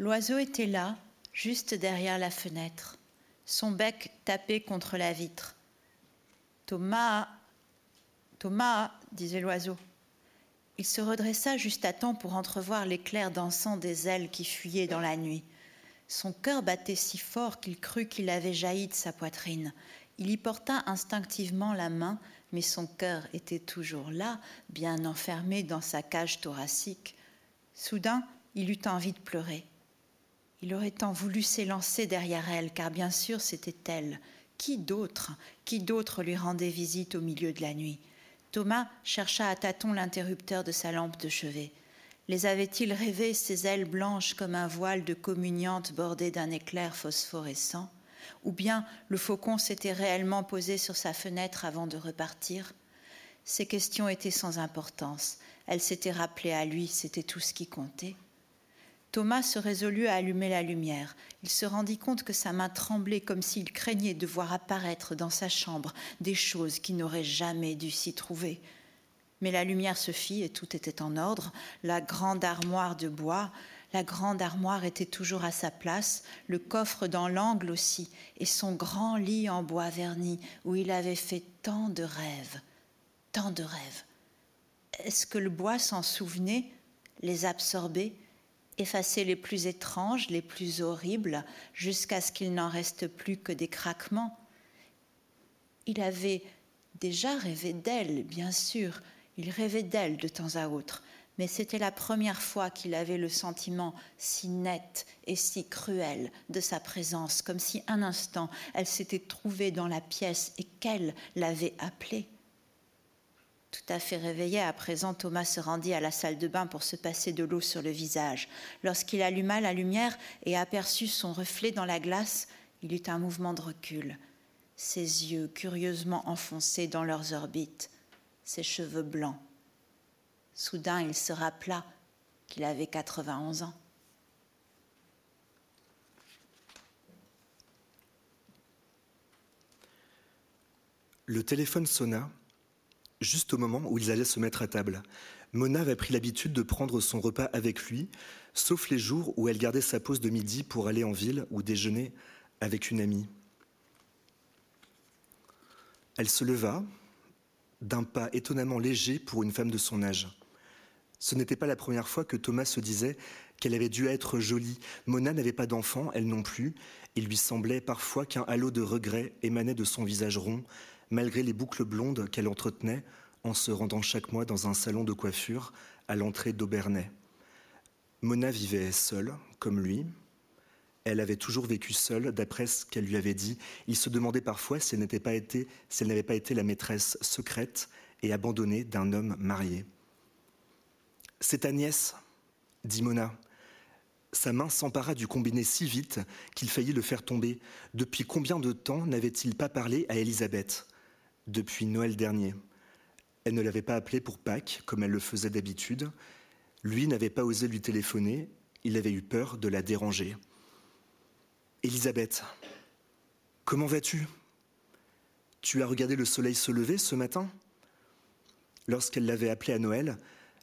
L'oiseau était là, juste derrière la fenêtre, son bec tapé contre la vitre. Thomas, Thomas, disait l'oiseau. Il se redressa juste à temps pour entrevoir l'éclair dansant des ailes qui fuyaient dans la nuit. Son cœur battait si fort qu'il crut qu'il avait jailli de sa poitrine. Il y porta instinctivement la main, mais son cœur était toujours là, bien enfermé dans sa cage thoracique. Soudain, il eut envie de pleurer. Il aurait tant voulu s'élancer derrière elle, car bien sûr c'était elle. Qui d'autre, qui d'autre lui rendait visite au milieu de la nuit? Thomas chercha à tâtons l'interrupteur de sa lampe de chevet. Les avait-il rêvés ses ailes blanches comme un voile de communiante bordé d'un éclair phosphorescent? Ou bien le faucon s'était réellement posé sur sa fenêtre avant de repartir? Ces questions étaient sans importance. Elles s'étaient rappelées à lui, c'était tout ce qui comptait. Thomas se résolut à allumer la lumière. Il se rendit compte que sa main tremblait comme s'il craignait de voir apparaître dans sa chambre des choses qui n'auraient jamais dû s'y trouver. Mais la lumière se fit et tout était en ordre. La grande armoire de bois, la grande armoire était toujours à sa place, le coffre dans l'angle aussi, et son grand lit en bois verni où il avait fait tant de rêves, tant de rêves. Est-ce que le bois s'en souvenait, les absorbait effacer les plus étranges, les plus horribles, jusqu'à ce qu'il n'en reste plus que des craquements. Il avait déjà rêvé d'elle, bien sûr, il rêvait d'elle de temps à autre, mais c'était la première fois qu'il avait le sentiment si net et si cruel de sa présence, comme si un instant elle s'était trouvée dans la pièce et qu'elle l'avait appelée. Tout à fait réveillé à présent, Thomas se rendit à la salle de bain pour se passer de l'eau sur le visage. Lorsqu'il alluma la lumière et aperçut son reflet dans la glace, il eut un mouvement de recul. Ses yeux curieusement enfoncés dans leurs orbites, ses cheveux blancs. Soudain, il se rappela qu'il avait 91 ans. Le téléphone sonna juste au moment où ils allaient se mettre à table. Mona avait pris l'habitude de prendre son repas avec lui, sauf les jours où elle gardait sa pause de midi pour aller en ville ou déjeuner avec une amie. Elle se leva d'un pas étonnamment léger pour une femme de son âge. Ce n'était pas la première fois que Thomas se disait qu'elle avait dû être jolie. Mona n'avait pas d'enfant, elle non plus. Il lui semblait parfois qu'un halo de regret émanait de son visage rond, malgré les boucles blondes qu'elle entretenait en se rendant chaque mois dans un salon de coiffure à l'entrée d'Aubernay. Mona vivait seule, comme lui. Elle avait toujours vécu seule, d'après ce qu'elle lui avait dit. Il se demandait parfois si elle n'avait pas pas été la maîtresse secrète et abandonnée d'un homme marié. C'est ta nièce, dit Mona. Sa main s'empara du combiné si vite qu'il faillit le faire tomber. Depuis combien de temps n'avait-il pas parlé à Elisabeth depuis Noël dernier. Elle ne l'avait pas appelé pour Pâques, comme elle le faisait d'habitude. Lui n'avait pas osé lui téléphoner, il avait eu peur de la déranger. Elisabeth, comment vas-tu? Tu as regardé le soleil se lever ce matin? Lorsqu'elle l'avait appelé à Noël,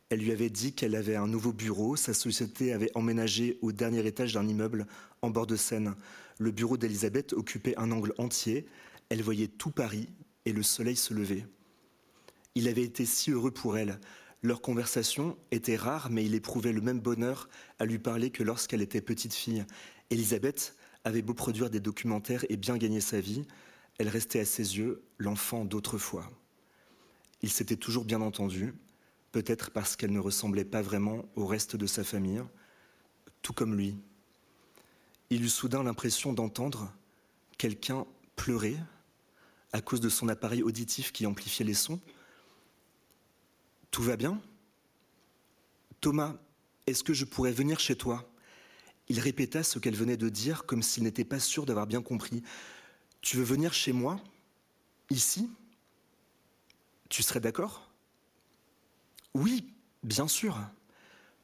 elle lui avait dit qu'elle avait un nouveau bureau. Sa société avait emménagé au dernier étage d'un immeuble en bord de Seine. Le bureau d'Elisabeth occupait un angle entier. Elle voyait tout Paris, et le soleil se levait. Il avait été si heureux pour elle. Leur conversation était rare, mais il éprouvait le même bonheur à lui parler que lorsqu'elle était petite fille. Elisabeth avait beau produire des documentaires et bien gagner sa vie, elle restait à ses yeux l'enfant d'autrefois. Il s'était toujours bien entendu, peut-être parce qu'elle ne ressemblait pas vraiment au reste de sa famille, tout comme lui. Il eut soudain l'impression d'entendre quelqu'un pleurer à cause de son appareil auditif qui amplifiait les sons. Tout va bien? Thomas, est-ce que je pourrais venir chez toi? Il répéta ce qu'elle venait de dire comme s'il n'était pas sûr d'avoir bien compris. Tu veux venir chez moi? Ici? Tu serais d'accord? Oui, bien sûr.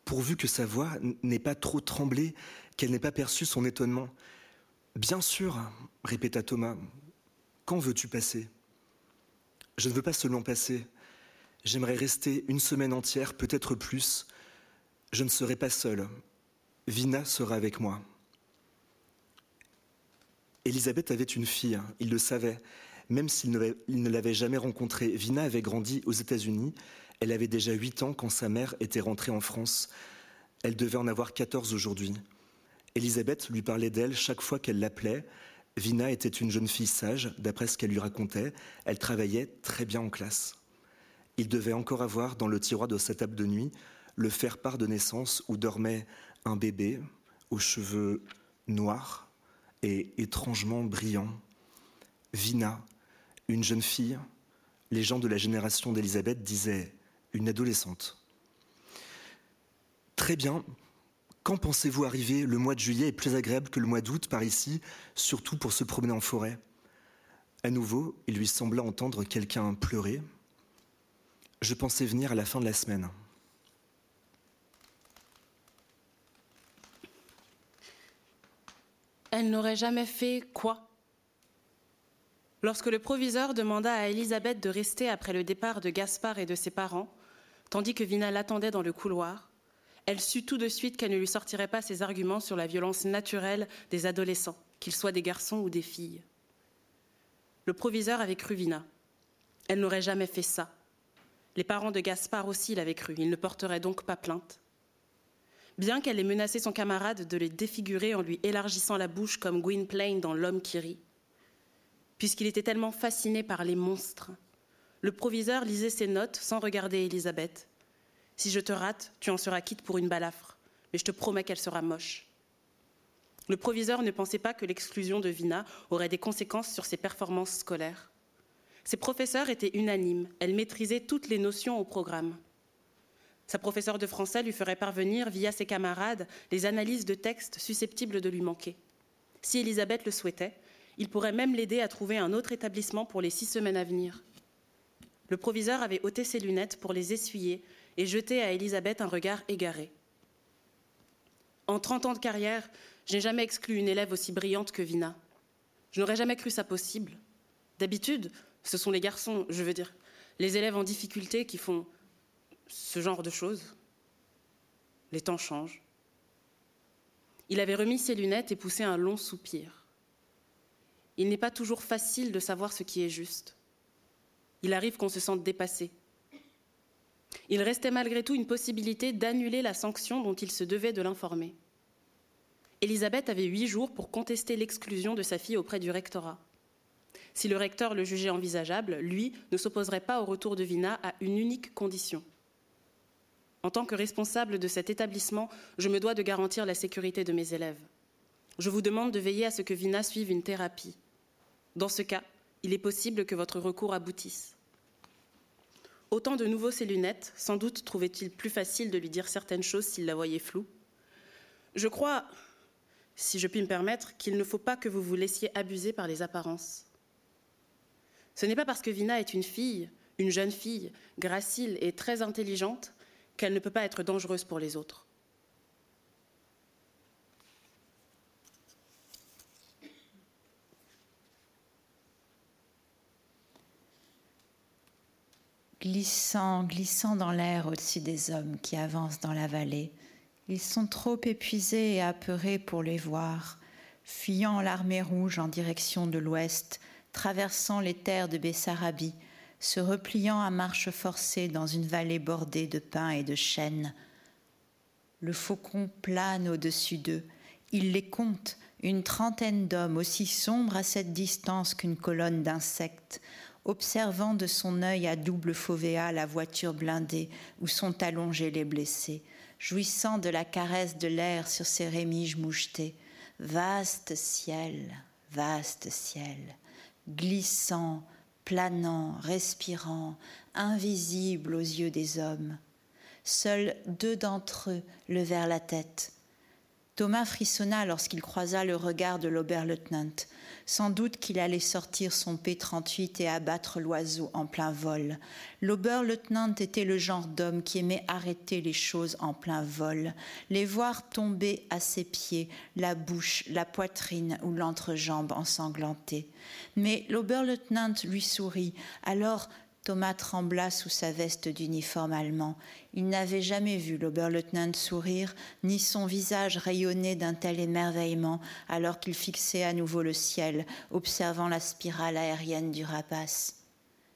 Pourvu que sa voix n'ait pas trop tremblé, qu'elle n'ait pas perçu son étonnement. Bien sûr, répéta Thomas, quand veux-tu passer? Je ne veux pas seulement passer. J'aimerais rester une semaine entière, peut-être plus. Je ne serai pas seul. Vina sera avec moi. Elisabeth avait une fille, il le savait, même s'il ne l'avait jamais rencontrée. Vina avait grandi aux États-Unis, elle avait déjà 8 ans quand sa mère était rentrée en France. Elle devait en avoir 14 aujourd'hui. Elisabeth lui parlait d'elle chaque fois qu'elle l'appelait. Vina était une jeune fille sage, d'après ce qu'elle lui racontait. Elle travaillait très bien en classe. Il devait encore avoir dans le tiroir de sa table de nuit le faire-part de naissance où dormait un bébé aux cheveux noirs et étrangement brillants. Vina, une jeune fille, les gens de la génération d'Elisabeth disaient une adolescente. Très bien. Quand pensez-vous arriver? Le mois de juillet est plus agréable que le mois d'août par ici, surtout pour se promener en forêt. À nouveau, il lui sembla entendre quelqu'un pleurer. Je pensais venir à la fin de la semaine. Elle n'aurait jamais fait quoi? Lorsque le proviseur demanda à Elisabeth de rester après le départ de Gaspard et de ses parents, tandis que Vina l'attendait dans le couloir, elle sut tout de suite qu'elle ne lui sortirait pas ses arguments sur la violence naturelle des adolescents, qu'ils soient des garçons ou des filles. Le proviseur avait cru Vina. Elle n'aurait jamais fait ça. Les parents de Gaspard aussi l'avaient cru. Ils ne porteraient donc pas plainte. Bien qu'elle ait menacé son camarade de les défigurer en lui élargissant la bouche comme Gwynplaine dans L'homme qui rit, puisqu'il était tellement fasciné par les monstres, le proviseur lisait ses notes sans regarder Elisabeth. Si je te rate, tu en seras quitte pour une balafre, mais je te promets qu'elle sera moche. Le proviseur ne pensait pas que l'exclusion de Vina aurait des conséquences sur ses performances scolaires. Ses professeurs étaient unanimes, elle maîtrisait toutes les notions au programme. Sa professeure de français lui ferait parvenir, via ses camarades, les analyses de textes susceptibles de lui manquer. Si Elisabeth le souhaitait, il pourrait même l'aider à trouver un autre établissement pour les six semaines à venir. Le proviseur avait ôté ses lunettes pour les essuyer et jeté à Elisabeth un regard égaré. En trente ans de carrière, je n'ai jamais exclu une élève aussi brillante que Vina. Je n'aurais jamais cru ça possible. D'habitude, ce sont les garçons, je veux dire, les élèves en difficulté qui font ce genre de choses. Les temps changent. Il avait remis ses lunettes et poussé un long soupir. Il n'est pas toujours facile de savoir ce qui est juste. Il arrive qu'on se sente dépassé. Il restait malgré tout une possibilité d'annuler la sanction dont il se devait de l'informer. Elisabeth avait huit jours pour contester l'exclusion de sa fille auprès du rectorat. Si le recteur le jugeait envisageable, lui ne s'opposerait pas au retour de Vina à une unique condition en tant que responsable de cet établissement, je me dois de garantir la sécurité de mes élèves. Je vous demande de veiller à ce que Vina suive une thérapie. Dans ce cas, il est possible que votre recours aboutisse. Autant de nouveau ses lunettes, sans doute trouvait-il plus facile de lui dire certaines choses s'il la voyait floue. Je crois, si je puis me permettre, qu'il ne faut pas que vous vous laissiez abuser par les apparences. Ce n'est pas parce que Vina est une fille, une jeune fille, gracile et très intelligente, qu'elle ne peut pas être dangereuse pour les autres. Glissant, glissant dans l'air au-dessus des hommes qui avancent dans la vallée, ils sont trop épuisés et apeurés pour les voir, fuyant l'armée rouge en direction de l'ouest, traversant les terres de Bessarabie, se repliant à marche forcée dans une vallée bordée de pins et de chênes. Le faucon plane au-dessus d'eux. Il les compte, une trentaine d'hommes aussi sombres à cette distance qu'une colonne d'insectes, observant de son œil à double fauvéa la voiture blindée où sont allongés les blessés, jouissant de la caresse de l'air sur ses rémiges mouchetées. Vaste ciel, vaste ciel, glissant, planant, respirant, invisible aux yeux des hommes. Seuls deux d'entre eux levèrent la tête. Thomas frissonna lorsqu'il croisa le regard de l'oberleutnant. Sans doute qu'il allait sortir son P-38 et abattre l'oiseau en plein vol. L'oberleutnant était le genre d'homme qui aimait arrêter les choses en plein vol, les voir tomber à ses pieds, la bouche, la poitrine ou l'entrejambe ensanglantée. Mais l'oberleutnant lui sourit, alors Thomas trembla sous sa veste d'uniforme allemand. Il n'avait jamais vu l'Oberleutnant sourire, ni son visage rayonner d'un tel émerveillement, alors qu'il fixait à nouveau le ciel, observant la spirale aérienne du rapace.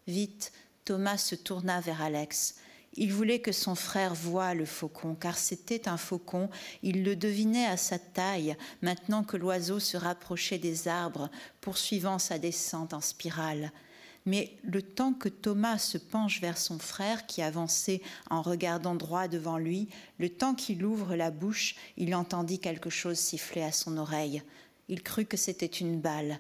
Vite, Thomas se tourna vers Alex. Il voulait que son frère voie le faucon, car c'était un faucon, il le devinait à sa taille, maintenant que l'oiseau se rapprochait des arbres, poursuivant sa descente en spirale. Mais le temps que Thomas se penche vers son frère qui avançait en regardant droit devant lui, le temps qu'il ouvre la bouche, il entendit quelque chose siffler à son oreille. Il crut que c'était une balle.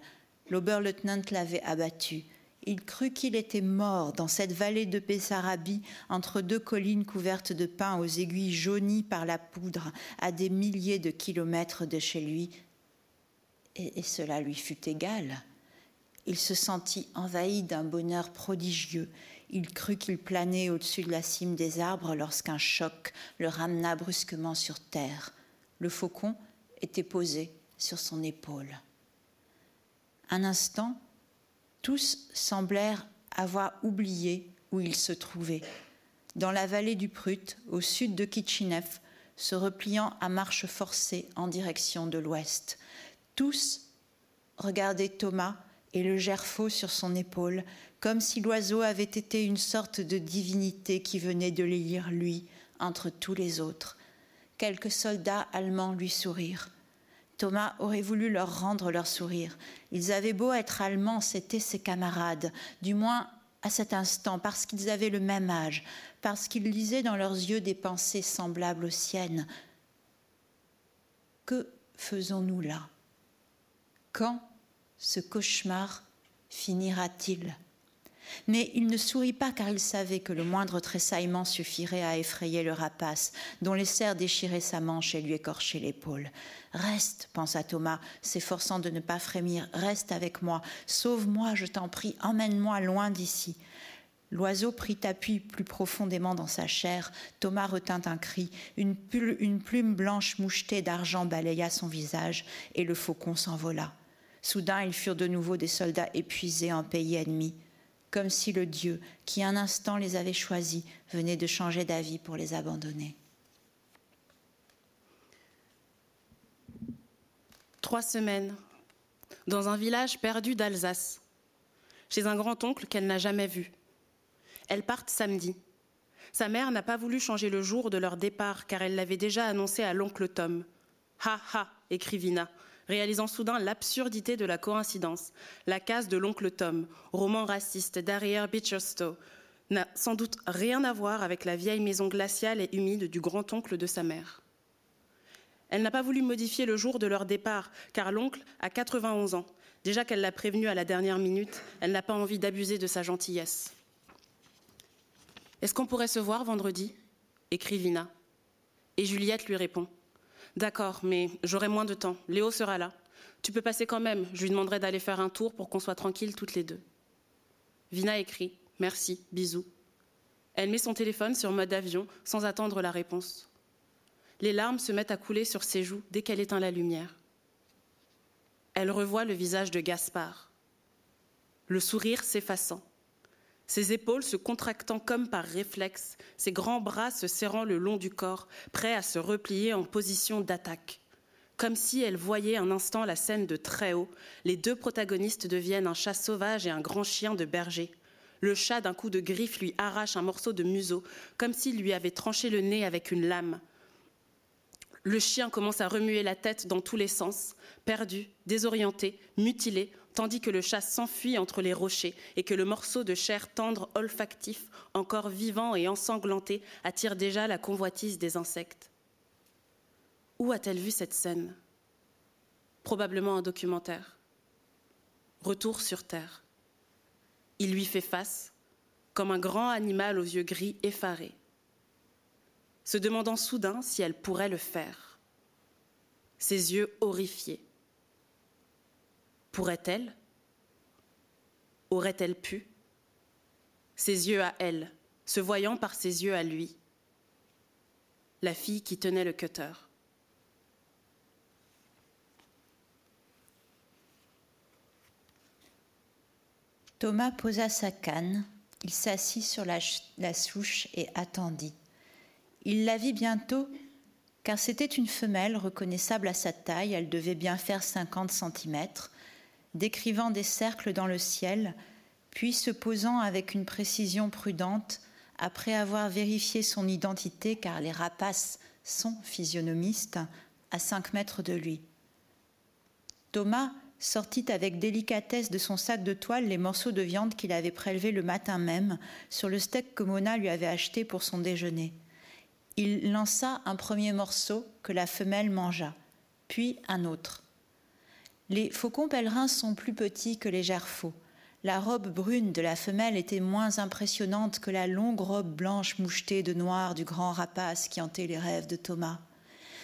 L'Oberleutnant l'avait abattu. Il crut qu'il était mort dans cette vallée de Bessarabie, entre deux collines couvertes de pins aux aiguilles jaunies par la poudre, à des milliers de kilomètres de chez lui. Et, et cela lui fut égal. Il se sentit envahi d'un bonheur prodigieux. Il crut qu'il planait au-dessus de la cime des arbres lorsqu'un choc le ramena brusquement sur terre. Le faucon était posé sur son épaule. Un instant, tous semblèrent avoir oublié où ils se trouvaient. Dans la vallée du Prut, au sud de Kitchinev, se repliant à marche forcée en direction de l'ouest. Tous regardaient Thomas et le gerfaut sur son épaule, comme si l'oiseau avait été une sorte de divinité qui venait de les lire lui entre tous les autres. Quelques soldats allemands lui sourirent. Thomas aurait voulu leur rendre leur sourire. Ils avaient beau être allemands, c'étaient ses camarades, du moins à cet instant, parce qu'ils avaient le même âge, parce qu'ils lisaient dans leurs yeux des pensées semblables aux siennes. Que faisons-nous là? Quand ce cauchemar finira-t-il mais il ne sourit pas car il savait que le moindre tressaillement suffirait à effrayer le rapace, dont les serres déchiraient sa manche et lui écorchaient l'épaule. Reste, pensa Thomas, s'efforçant de ne pas frémir, reste avec moi, sauve-moi, je t'en prie, emmène-moi loin d'ici. L'oiseau prit appui plus profondément dans sa chair. Thomas retint un cri. Une, plume blanche mouchetée d'argent balaya son visage et le faucon s'envola. Soudain, ils furent de nouveau des soldats épuisés en pays ennemi, comme si le Dieu qui un instant les avait choisis venait de changer d'avis pour les abandonner. Trois semaines, dans un village perdu d'Alsace, chez un grand-oncle qu'elle n'a jamais vu. Elles partent samedi. Sa mère n'a pas voulu changer le jour de leur départ car elle l'avait déjà annoncé à l'oncle Tom. Ha ha, écrit Vina, réalisant soudain l'absurdité de la coïncidence. La case de l'oncle Tom, roman raciste d'Ariel Beecherstow, n'a sans doute rien à voir avec la vieille maison glaciale et humide du grand-oncle de sa mère. Elle n'a pas voulu modifier le jour de leur départ, car l'oncle a 91 ans. Déjà qu'elle l'a prévenu à la dernière minute, elle n'a pas envie d'abuser de sa gentillesse. Est-ce qu'on pourrait se voir vendredi? écrit Vina. Et Juliette lui répond D'accord, mais j'aurai moins de temps. Léo sera là. Tu peux passer quand même. Je lui demanderai d'aller faire un tour pour qu'on soit tranquilles toutes les deux. Vina écrit Merci, bisous. Elle met son téléphone sur mode avion sans attendre la réponse. Les larmes se mettent à couler sur ses joues dès qu'elle éteint la lumière. Elle revoit le visage de Gaspard, le sourire s'effaçant ses épaules se contractant comme par réflexe, ses grands bras se serrant le long du corps, prêts à se replier en position d'attaque. Comme si elle voyait un instant la scène de très haut, les deux protagonistes deviennent un chat sauvage et un grand chien de berger. Le chat, d'un coup de griffe, lui arrache un morceau de museau, comme s'il lui avait tranché le nez avec une lame. Le chien commence à remuer la tête dans tous les sens, perdu, désorienté, mutilé, tandis que le chat s'enfuit entre les rochers et que le morceau de chair tendre olfactif, encore vivant et ensanglanté, attire déjà la convoitise des insectes. Où a-t-elle vu cette scène? Probablement un documentaire. Retour sur Terre. Il lui fait face, comme un grand animal aux yeux gris effarés, se demandant soudain si elle pourrait le faire. Ses yeux horrifiés Pourrait-elle Aurait-elle pu Ses yeux à elle, se voyant par ses yeux à lui. La fille qui tenait le cutter? Thomas posa sa canne. Il s'assit sur la, la, souche et attendit. Il la vit bientôt, car c'était une femelle reconnaissable à sa taille, elle devait bien faire 50 cm, décrivant des cercles dans le ciel, puis se posant avec une précision prudente, après avoir vérifié son identité, car les rapaces sont physionomistes, à cinq mètres de lui. Thomas sortit avec délicatesse de son sac de toile les morceaux de viande qu'il avait prélevés le matin même sur le steak que Mona lui avait acheté pour son déjeuner. Il lança un premier morceau que la femelle mangea, puis un autre. Les faucons pèlerins sont plus petits que les gerfaux. La robe brune de la femelle était moins impressionnante que la longue robe blanche mouchetée de noir du grand rapace qui hantait les rêves de Thomas.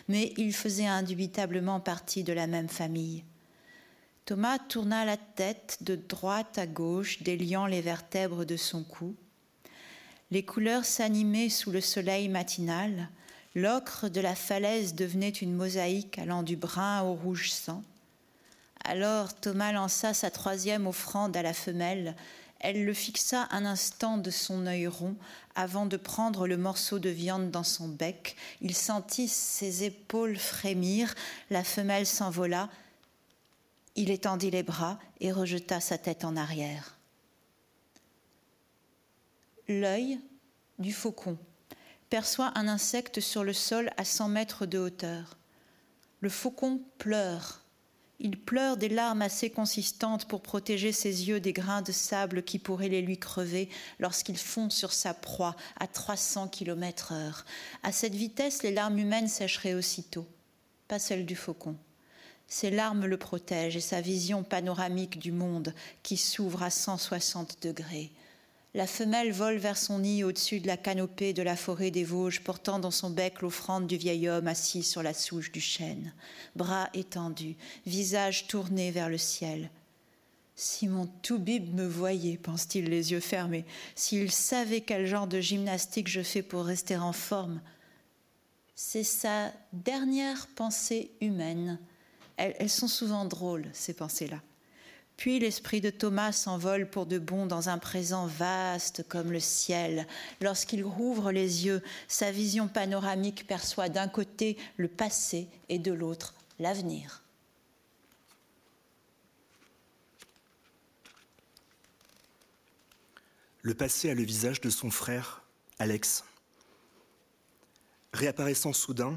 Mais ils faisaient indubitablement partie de la même famille. Thomas tourna la tête de droite à gauche, déliant les vertèbres de son cou. Les couleurs s'animaient sous le soleil matinal. L'ocre de la falaise devenait une mosaïque allant du brun au rouge sang. Alors Thomas lança sa troisième offrande à la femelle. Elle le fixa un instant de son œil rond avant de prendre le morceau de viande dans son bec. Il sentit ses épaules frémir. La femelle s'envola. Il étendit les bras et rejeta sa tête en arrière. L'œil du faucon perçoit un insecte sur le sol à 100 mètres de hauteur. Le faucon pleure il pleure des larmes assez consistantes pour protéger ses yeux des grains de sable qui pourraient les lui crever lorsqu'il fond sur sa proie à 300 km heure. À cette vitesse, les larmes humaines sécheraient aussitôt, pas celles du faucon. Ses larmes le protègent et sa vision panoramique du monde qui s'ouvre à 160 degrés. La femelle vole vers son nid au-dessus de la canopée de la forêt des Vosges, portant dans son bec l'offrande du vieil homme assis sur la souche du chêne, bras étendus, visage tourné vers le ciel. Si mon Toubib me voyait, pense-t-il les yeux fermés, s'il savait quel genre de gymnastique je fais pour rester en forme. C'est sa dernière pensée humaine. elles sont souvent drôles, ces pensées-là. Puis l'esprit de Thomas s'envole pour de bon dans un présent vaste comme le ciel. Lorsqu'il rouvre les yeux, sa vision panoramique perçoit d'un côté le passé et de l'autre l'avenir. Le passé a le visage de son frère, Alex. Réapparaissant soudain,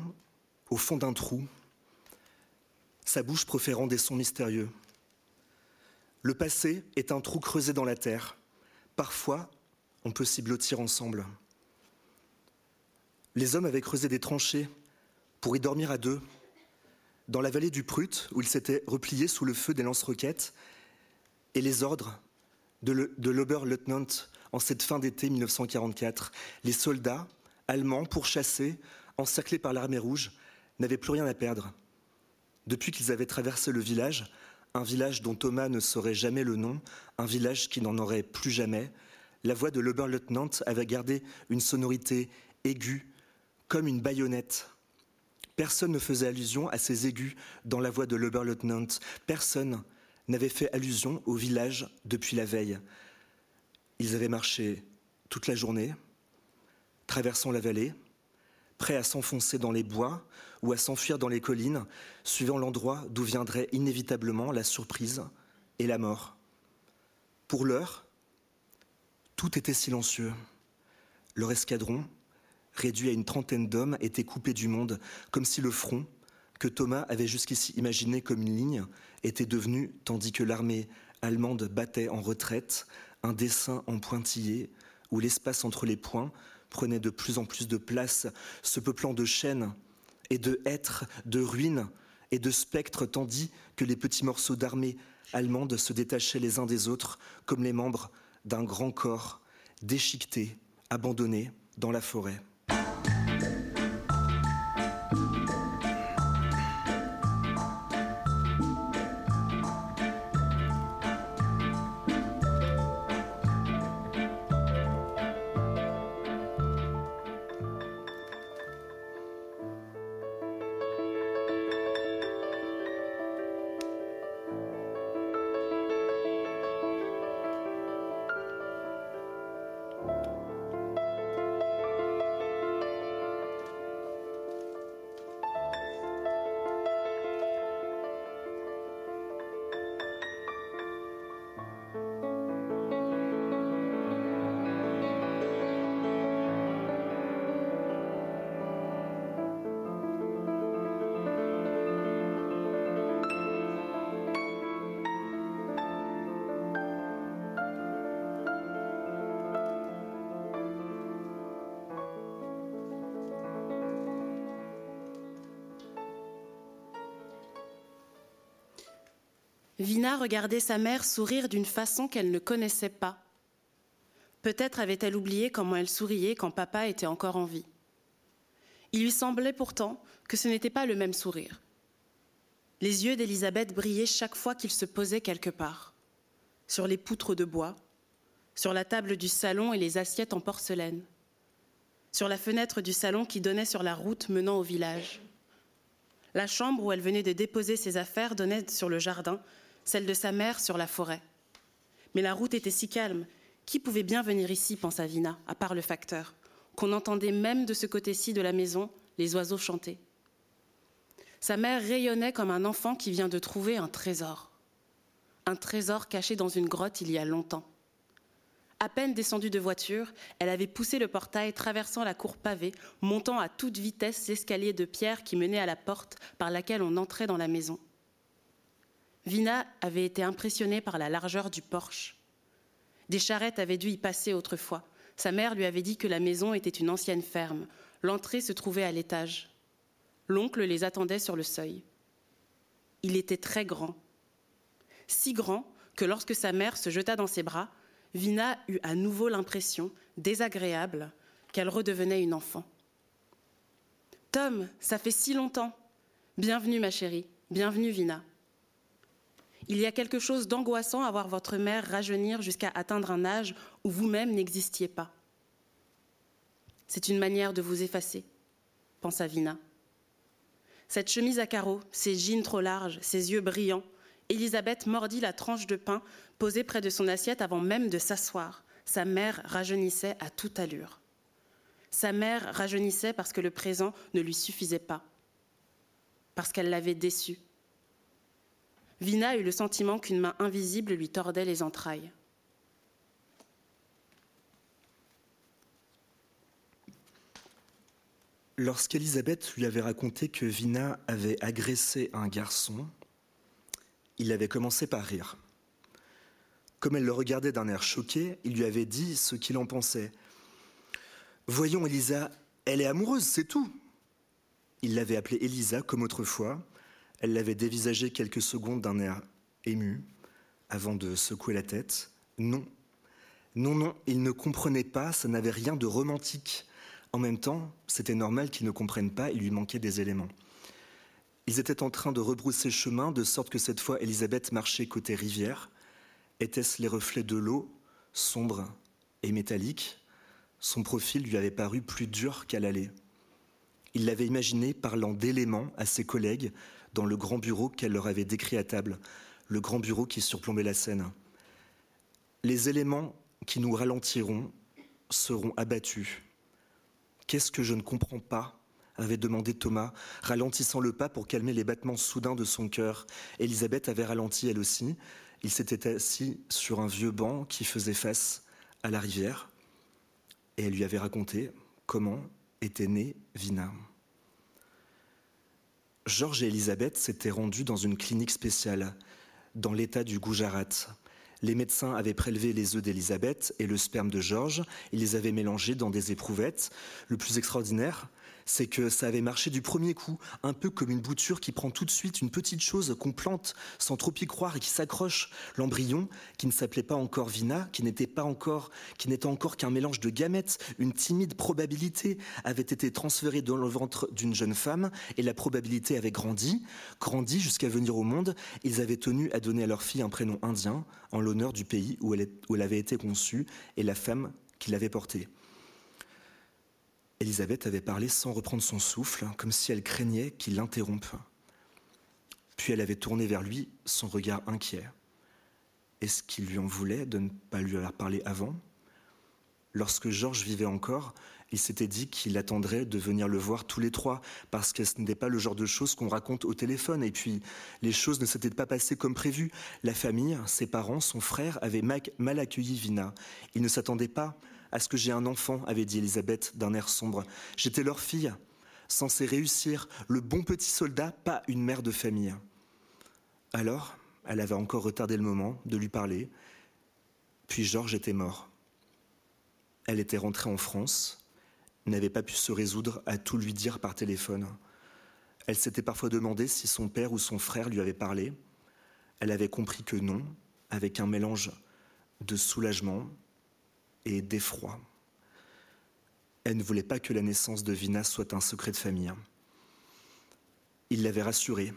au fond d'un trou, sa bouche proférant des sons mystérieux. Le passé est un trou creusé dans la terre. Parfois, on peut s'y blottir ensemble. Les hommes avaient creusé des tranchées pour y dormir à deux. Dans la vallée du Prut, où ils s'étaient repliés sous le feu des lance-roquettes, et les ordres de l'Oberleutnant en cette fin d'été 1944, les soldats allemands pourchassés, encerclés par l'armée rouge, n'avaient plus rien à perdre. Depuis qu'ils avaient traversé le village, un village dont Thomas ne saurait jamais le nom, un village qui n'en aurait plus jamais, la voix de l'Oberleutnant avait gardé une sonorité aiguë, comme une baïonnette. Personne ne faisait allusion à ces aigus dans la voix de l'Oberleutnant. Personne n'avait fait allusion au village depuis la veille. Ils avaient marché toute la journée, traversant la vallée, prêts à s'enfoncer dans les bois, ou à s'enfuir dans les collines, suivant l'endroit d'où viendrait inévitablement la surprise et la mort. Pour l'heure, tout était silencieux. Leur escadron, réduit à une trentaine d'hommes, était coupé du monde, comme si le front, que Thomas avait jusqu'ici imaginé comme une ligne, était devenu, tandis que l'armée allemande battait en retraite, un dessin en pointillé, où l'espace entre les points prenait de plus en plus de place, se peuplant de chaînes et de hêtres, de ruines et de spectres, tandis que les petits morceaux d'armée allemande se détachaient les uns des autres comme les membres d'un grand corps, déchiqueté, abandonné dans la forêt. Regardait sa mère sourire d'une façon qu'elle ne connaissait pas. Peut-être avait-elle oublié comment elle souriait quand papa était encore en vie. Il lui semblait pourtant que ce n'était pas le même sourire. Les yeux d'Élisabeth brillaient chaque fois qu'il se posait quelque part, sur les poutres de bois, sur la table du salon et les assiettes en porcelaine, sur la fenêtre du salon qui donnait sur la route menant au village. La chambre où elle venait de déposer ses affaires donnait sur le jardin, celle de sa mère sur la forêt. Mais la route était si calme, qui pouvait bien venir ici, pensa Vina, à part le facteur, qu'on entendait même de ce côté-ci de la maison les oiseaux chanter. Sa mère rayonnait comme un enfant qui vient de trouver un trésor. Un trésor caché dans une grotte il y a longtemps. À peine descendue de voiture, elle avait poussé le portail traversant la cour pavée, montant à toute vitesse l'escalier de pierre qui menait à la porte par laquelle on entrait dans la maison. Vina avait été impressionnée par la largeur du porche. Des charrettes avaient dû y passer autrefois. Sa mère lui avait dit que la maison était une ancienne ferme. L'entrée se trouvait à l'étage. L'oncle les attendait sur le seuil. Il était très grand. Si grand que lorsque sa mère se jeta dans ses bras, Vina eut à nouveau l'impression, désagréable, qu'elle redevenait une enfant. Tom, ça fait si longtemps. Bienvenue, ma chérie. Bienvenue, Vina. Il y a quelque chose d'angoissant à voir votre mère rajeunir jusqu'à atteindre un âge où vous-même n'existiez pas. C'est une manière de vous effacer, pensa Vina. Cette chemise à carreaux, ces jeans trop larges, ces yeux brillants, Elisabeth mordit la tranche de pain posée près de son assiette avant même de s'asseoir. Sa mère rajeunissait à toute allure. Sa mère rajeunissait parce que le présent ne lui suffisait pas, parce qu'elle l'avait déçu. Vina eut le sentiment qu'une main invisible lui tordait les entrailles. Lorsqu'Elisabeth lui avait raconté que Vina avait agressé un garçon, il avait commencé par rire. Comme elle le regardait d'un air choqué, il lui avait dit ce qu'il en pensait. Voyons, Elisa, elle est amoureuse, c'est tout. Il l'avait appelée Elisa comme autrefois. Elle l'avait dévisagée quelques secondes d'un air ému, avant de secouer la tête. Non, non, non, il ne comprenait pas, ça n'avait rien de romantique. En même temps, c'était normal qu'il ne comprenne pas, il lui manquait des éléments. Ils étaient en train de rebrousser chemin, de sorte que cette fois Elisabeth marchait côté rivière. Étaient-ce les reflets de l'eau, sombre et métallique? Son profil lui avait paru plus dur qu'à l'aller. Il l'avait imaginé parlant d'éléments à ses collègues dans le grand bureau qu'elle leur avait décrit à table, le grand bureau qui surplombait la scène. Les éléments qui nous ralentiront seront abattus. Qu'est-ce que je ne comprends pas avait demandé Thomas, ralentissant le pas pour calmer les battements soudains de son cœur. Elisabeth avait ralenti elle aussi. Il s'était assis sur un vieux banc qui faisait face à la rivière. Et elle lui avait raconté comment était née Vina. Georges et Elisabeth s'étaient rendus dans une clinique spéciale, dans l'état du Gujarat. Les médecins avaient prélevé les œufs d'Elisabeth et le sperme de Georges, ils les avaient mélangés dans des éprouvettes. Le plus extraordinaire, c'est que ça avait marché du premier coup, un peu comme une bouture qui prend tout de suite une petite chose qu'on plante sans trop y croire et qui s'accroche. L'embryon, qui ne s'appelait pas encore Vina, qui n'était pas encore, qui n'était encore qu'un mélange de gamètes, une timide probabilité avait été transférée dans le ventre d'une jeune femme et la probabilité avait grandi, grandi jusqu'à venir au monde. Ils avaient tenu à donner à leur fille un prénom indien en l'honneur du pays où elle, où elle avait été conçue et la femme qui l'avait portée. Elisabeth avait parlé sans reprendre son souffle, comme si elle craignait qu'il l'interrompe. Puis elle avait tourné vers lui son regard inquiet. Est-ce qu'il lui en voulait de ne pas lui avoir parlé avant? Lorsque Georges vivait encore, il s'était dit qu'il attendrait de venir le voir tous les trois, parce que ce n'était pas le genre de choses qu'on raconte au téléphone. Et puis, les choses ne s'étaient pas passées comme prévu. La famille, ses parents, son frère avaient mal accueilli Vina. Ils ne s'attendaient pas à ce que j'ai un enfant, avait dit Elisabeth d'un air sombre. J'étais leur fille, censée réussir, le bon petit soldat, pas une mère de famille. Alors, elle avait encore retardé le moment de lui parler, puis Georges était mort. Elle était rentrée en France, n'avait pas pu se résoudre à tout lui dire par téléphone. Elle s'était parfois demandé si son père ou son frère lui avait parlé. Elle avait compris que non, avec un mélange de soulagement et d'effroi. Elle ne voulait pas que la naissance de Vina soit un secret de famille. Il l'avait rassurée.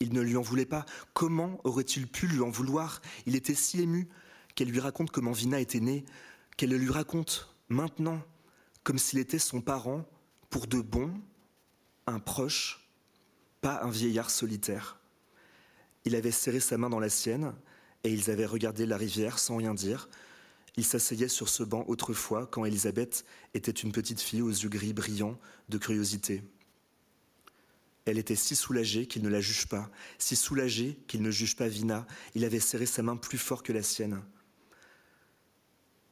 Il ne lui en voulait pas. Comment aurait-il pu lui en vouloir? Il était si ému qu'elle lui raconte comment Vina était née, qu'elle le lui raconte maintenant, comme s'il était son parent, pour de bon, un proche, pas un vieillard solitaire. Il avait serré sa main dans la sienne, et ils avaient regardé la rivière sans rien dire. Ils s'asseyaient sur ce banc autrefois quand Elisabeth était une petite fille aux yeux gris brillants de curiosité. Elle était si soulagée qu'il ne la juge pas, si soulagée qu'il ne juge pas Vina. Il avait serré sa main plus fort que la sienne.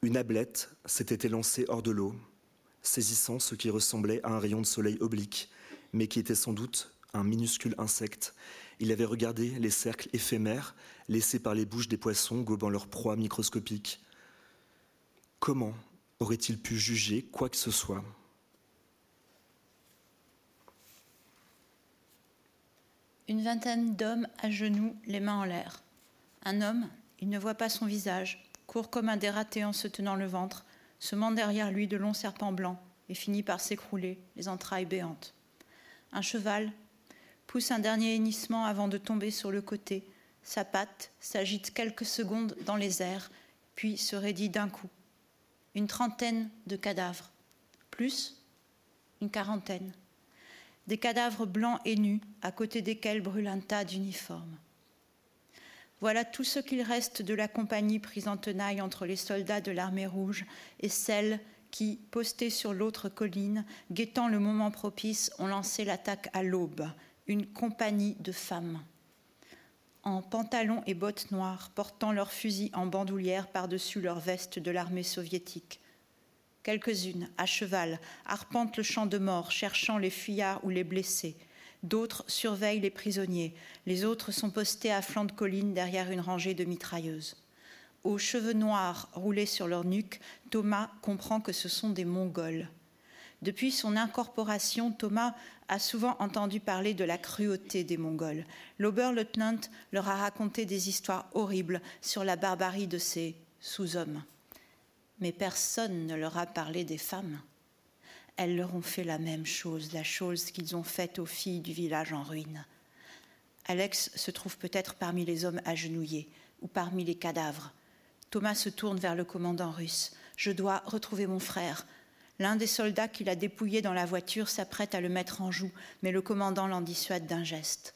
Une ablette s'était élancée hors de l'eau, saisissant ce qui ressemblait à un rayon de soleil oblique, mais qui était sans doute un minuscule insecte. Il avait regardé les cercles éphémères laissés par les bouches des poissons gobant leur proie microscopique. Comment aurait-il pu juger quoi que ce soit? Une vingtaine d'hommes à genoux, les mains en l'air. Un homme, il ne voit pas son visage, court comme un dératé en se tenant le ventre, semant derrière lui de longs serpents blancs et finit par s'écrouler, les entrailles béantes. Un cheval pousse un dernier hennissement avant de tomber sur le côté. Sa patte s'agite quelques secondes dans les airs, puis se raidit d'un coup. Une trentaine de cadavres, plus une quarantaine. Des cadavres blancs et nus, à côté desquels brûle un tas d'uniformes. Voilà tout ce qu'il reste de la compagnie prise en tenaille entre les soldats de l'armée rouge et celles qui, postées sur l'autre colline, guettant le moment propice, ont lancé l'attaque à l'aube, une compagnie de femmes. En pantalons et bottes noires, portant leurs fusils en bandoulière par-dessus leurs vestes de l'armée soviétique. Quelques-unes, à cheval, arpentent le champ de mort, cherchant les fuyards ou les blessés. D'autres surveillent les prisonniers. Les autres sont postés à flanc de colline derrière une rangée de mitrailleuses. Aux cheveux noirs roulés sur leur nuque, Thomas comprend que ce sont des Mongols. Depuis son incorporation, Thomas a souvent entendu parler de la cruauté des Mongols. L'Oberleutnant leur a raconté des histoires horribles sur la barbarie de ces sous-hommes. Mais personne ne leur a parlé des femmes elles leur ont fait la même chose, la chose qu'ils ont faite aux filles du village en ruine. Alex se trouve peut-être parmi les hommes agenouillés ou parmi les cadavres. Thomas se tourne vers le commandant russe. Je dois retrouver mon frère. L'un des soldats qui l'a dépouillé dans la voiture s'apprête à le mettre en joue, mais le commandant l'en dissuade d'un geste.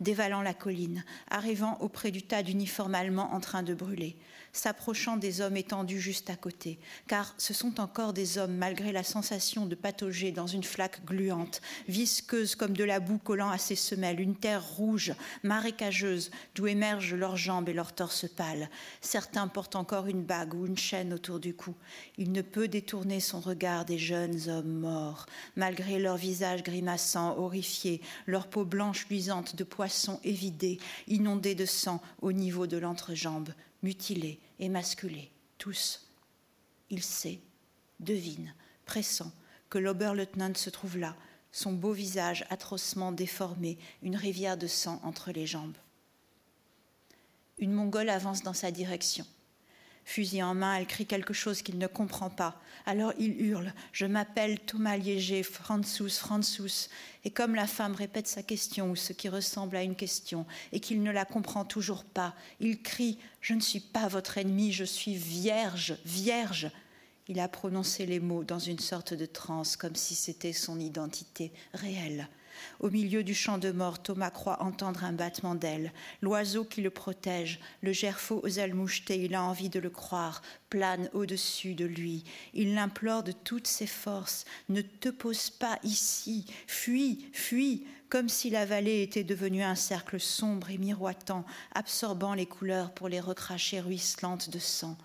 Dévalant la colline, arrivant auprès du tas d'uniformes allemands en train de brûler, s'approchant des hommes étendus juste à côté, car ce sont encore des hommes malgré la sensation de patauger dans une flaque gluante, visqueuse comme de la boue collant à ses semelles, une terre rouge, marécageuse, d'où émergent leurs jambes et leurs torses pâles. Certains portent encore une bague ou une chaîne autour du cou. Il ne peut détourner son regard des jeunes hommes morts, malgré leurs visages grimaçants, horrifiés, leur peau blanche luisante de poisson évidée, inondée de sang au niveau de l'entrejambe mutilés, émasculés, tous. Il sait, devine, pressent que l'Oberleutnant se trouve là, son beau visage atrocement déformé, une rivière de sang entre les jambes. Une Mongole avance dans sa direction. Fusil en main, elle crie quelque chose qu'il ne comprend pas. Alors il hurle Je m'appelle Thomas Liéger, Franzus, Franzus. Et comme la femme répète sa question ou ce qui ressemble à une question et qu'il ne la comprend toujours pas, il crie Je ne suis pas votre ennemi, je suis vierge, vierge. Il a prononcé les mots dans une sorte de transe, comme si c'était son identité réelle. Au milieu du champ de mort, Thomas croit entendre un battement d'ailes. L'oiseau qui le protège, le gerfaut aux ailes mouchetées, il a envie de le croire, plane au-dessus de lui. Il l'implore de toutes ses forces. Ne te pose pas ici. Fuis, fuis comme si la vallée était devenue un cercle sombre et miroitant, absorbant les couleurs pour les recracher ruisselantes de sang.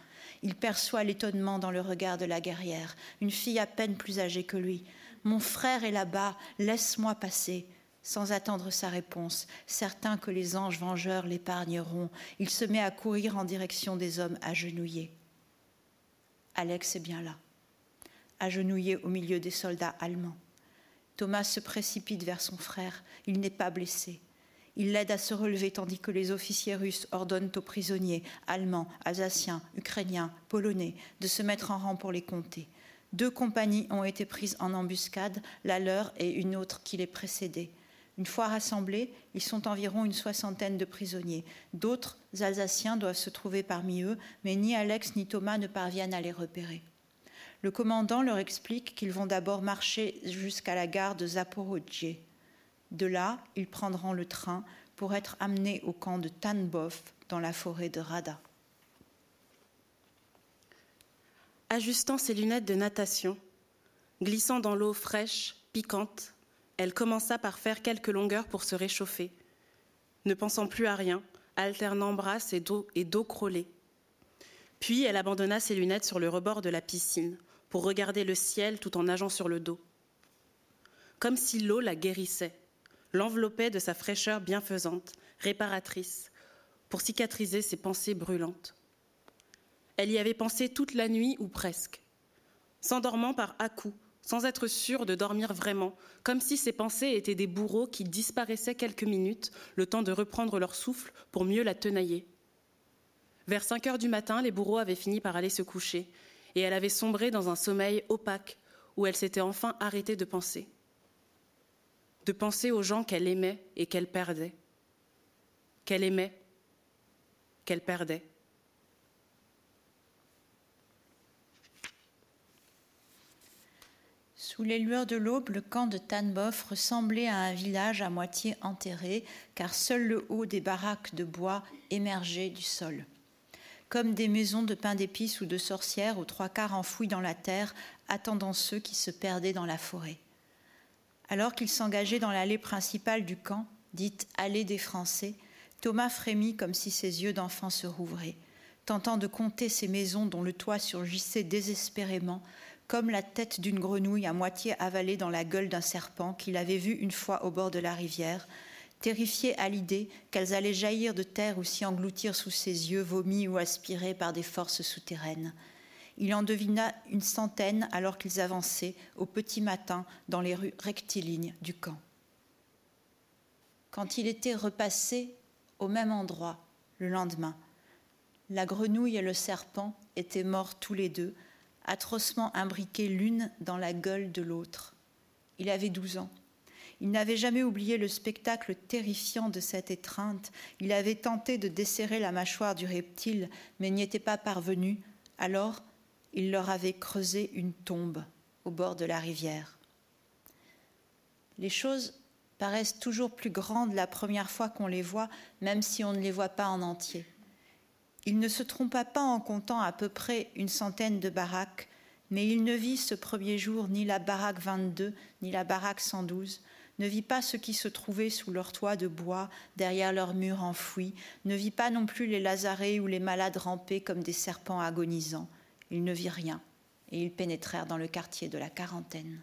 Il perçoit l'étonnement dans le regard de la guerrière, une fille à peine plus âgée que lui. Mon frère est là-bas, laisse-moi passer. Sans attendre sa réponse, certain que les anges vengeurs l'épargneront, il se met à courir en direction des hommes agenouillés. Alex est bien là, agenouillé au milieu des soldats allemands. Thomas se précipite vers son frère, il n'est pas blessé. Il l'aide à se relever tandis que les officiers russes ordonnent aux prisonniers allemands, alsaciens, ukrainiens, polonais de se mettre en rang pour les compter. Deux compagnies ont été prises en embuscade, la leur et une autre qui les précédait. Une fois rassemblés, ils sont environ une soixantaine de prisonniers. D'autres Alsaciens doivent se trouver parmi eux, mais ni Alex ni Thomas ne parviennent à les repérer. Le commandant leur explique qu'ils vont d'abord marcher jusqu'à la gare de Zaporozhye. De là, ils prendront le train pour être amenés au camp de Tanbov dans la forêt de Rada. Ajustant ses lunettes de natation, glissant dans l'eau fraîche, piquante, elle commença par faire quelques longueurs pour se réchauffer, ne pensant plus à rien, alternant brasse et dos, et dos crôlé. Puis elle abandonna ses lunettes sur le rebord de la piscine pour regarder le ciel tout en nageant sur le dos. Comme si l'eau la guérissait, l'enveloppait de sa fraîcheur bienfaisante, réparatrice, pour cicatriser ses pensées brûlantes. Elle y avait pensé toute la nuit ou presque, s'endormant par à-coups, sans être sûre de dormir vraiment, comme si ses pensées étaient des bourreaux qui disparaissaient quelques minutes, le temps de reprendre leur souffle pour mieux la tenailler. Vers cinq heures du matin, les bourreaux avaient fini par aller se coucher, et elle avait sombré dans un sommeil opaque où elle s'était enfin arrêtée de penser de penser aux gens qu'elle aimait et qu'elle perdait, qu'elle aimait, qu'elle perdait. Sous les lueurs de l'aube, le camp de Tanboff ressemblait à un village à moitié enterré, car seul le haut des baraques de bois émergeait du sol. Comme des maisons de pain d'épices ou de sorcières aux trois quarts enfouies dans la terre, attendant ceux qui se perdaient dans la forêt. Alors qu'il s'engageait dans l'allée principale du camp, dite allée des Français, Thomas frémit comme si ses yeux d'enfant se rouvraient, tentant de compter ces maisons dont le toit surgissait désespérément, comme la tête d'une grenouille à moitié avalée dans la gueule d'un serpent qu'il avait vu une fois au bord de la rivière, terrifié à l'idée qu'elles allaient jaillir de terre ou s'y engloutir sous ses yeux vomis ou aspirés par des forces souterraines. Il en devina une centaine alors qu'ils avançaient au petit matin dans les rues rectilignes du camp. Quand il était repassé au même endroit le lendemain, la grenouille et le serpent étaient morts tous les deux, atrocement imbriqués l'une dans la gueule de l'autre. Il avait douze ans. Il n'avait jamais oublié le spectacle terrifiant de cette étreinte. Il avait tenté de desserrer la mâchoire du reptile, mais n'y était pas parvenu. Alors, il leur avait creusé une tombe au bord de la rivière. Les choses paraissent toujours plus grandes la première fois qu'on les voit, même si on ne les voit pas en entier. Il ne se trompa pas en comptant à peu près une centaine de baraques, mais il ne vit ce premier jour ni la baraque 22 ni la baraque 112, ne vit pas ce qui se trouvait sous leur toit de bois, derrière leurs murs enfouis, ne vit pas non plus les lazarés ou les malades rampés comme des serpents agonisants. Il ne vit rien, et ils pénétrèrent dans le quartier de la quarantaine.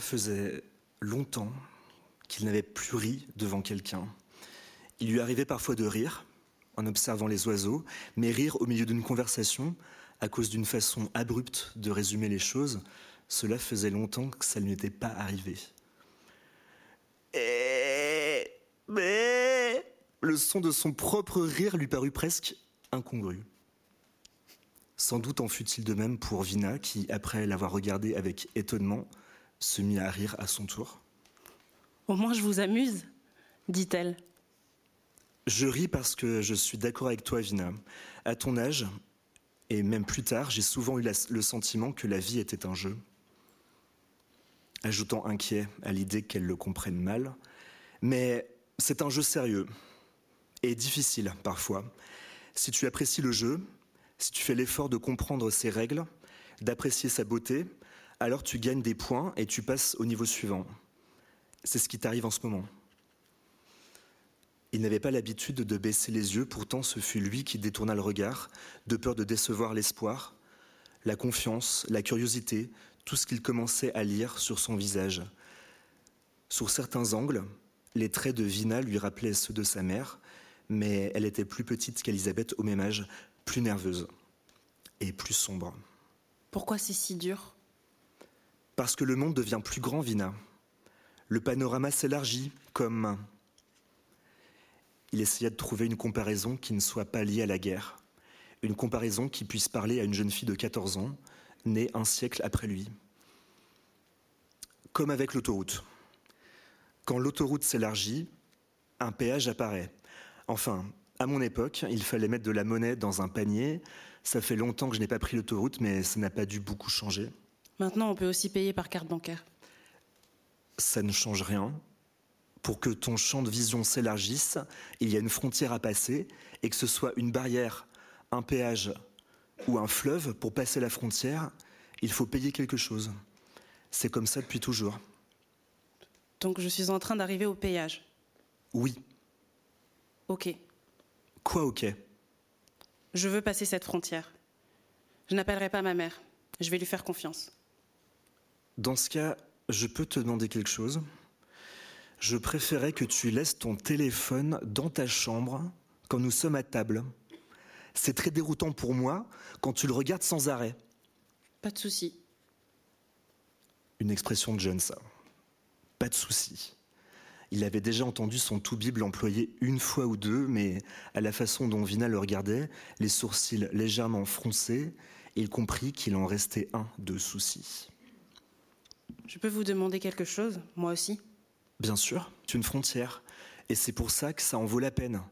Faisait longtemps qu'il n'avait plus ri devant quelqu'un. Il lui arrivait parfois de rire en observant les oiseaux, mais rire au milieu d'une conversation, à cause d'une façon abrupte de résumer les choses, cela faisait longtemps que ça ne lui était pas arrivé. Et... Mais... Le son de son propre rire lui parut presque incongru. Sans doute en fut-il de même pour Vina, qui, après l'avoir regardé avec étonnement, se mit à rire à son tour. Au moins je vous amuse, dit-elle. Je ris parce que je suis d'accord avec toi, Vina. À ton âge, et même plus tard, j'ai souvent eu le sentiment que la vie était un jeu. Ajoutant inquiet à l'idée qu'elle le comprenne mal. Mais c'est un jeu sérieux et difficile parfois. Si tu apprécies le jeu, si tu fais l'effort de comprendre ses règles, d'apprécier sa beauté, alors tu gagnes des points et tu passes au niveau suivant. C'est ce qui t'arrive en ce moment. Il n'avait pas l'habitude de baisser les yeux, pourtant ce fut lui qui détourna le regard, de peur de décevoir l'espoir, la confiance, la curiosité, tout ce qu'il commençait à lire sur son visage. Sur certains angles, les traits de Vina lui rappelaient ceux de sa mère, mais elle était plus petite qu'Elisabeth au même âge, plus nerveuse et plus sombre. Pourquoi c'est si dur? Parce que le monde devient plus grand, Vina. Le panorama s'élargit comme... Il essaya de trouver une comparaison qui ne soit pas liée à la guerre, une comparaison qui puisse parler à une jeune fille de 14 ans, née un siècle après lui. Comme avec l'autoroute. Quand l'autoroute s'élargit, un péage apparaît. Enfin, à mon époque, il fallait mettre de la monnaie dans un panier. Ça fait longtemps que je n'ai pas pris l'autoroute, mais ça n'a pas dû beaucoup changer. Maintenant, on peut aussi payer par carte bancaire. Ça ne change rien. Pour que ton champ de vision s'élargisse, il y a une frontière à passer, et que ce soit une barrière, un péage ou un fleuve, pour passer la frontière, il faut payer quelque chose. C'est comme ça depuis toujours. Donc je suis en train d'arriver au péage. Oui. Ok. Quoi, ok? Je veux passer cette frontière. Je n'appellerai pas ma mère. Je vais lui faire confiance. Dans ce cas, je peux te demander quelque chose. Je préférais que tu laisses ton téléphone dans ta chambre quand nous sommes à table. C'est très déroutant pour moi quand tu le regardes sans arrêt. Pas de souci. Une expression de jeune, ça. Pas de souci. Il avait déjà entendu son tout Bible employé une fois ou deux, mais à la façon dont Vina le regardait, les sourcils légèrement froncés, il comprit qu'il en restait un de souci. Je peux vous demander quelque chose, moi aussi? Bien sûr, c'est une frontière, et c'est pour ça que ça en vaut la peine.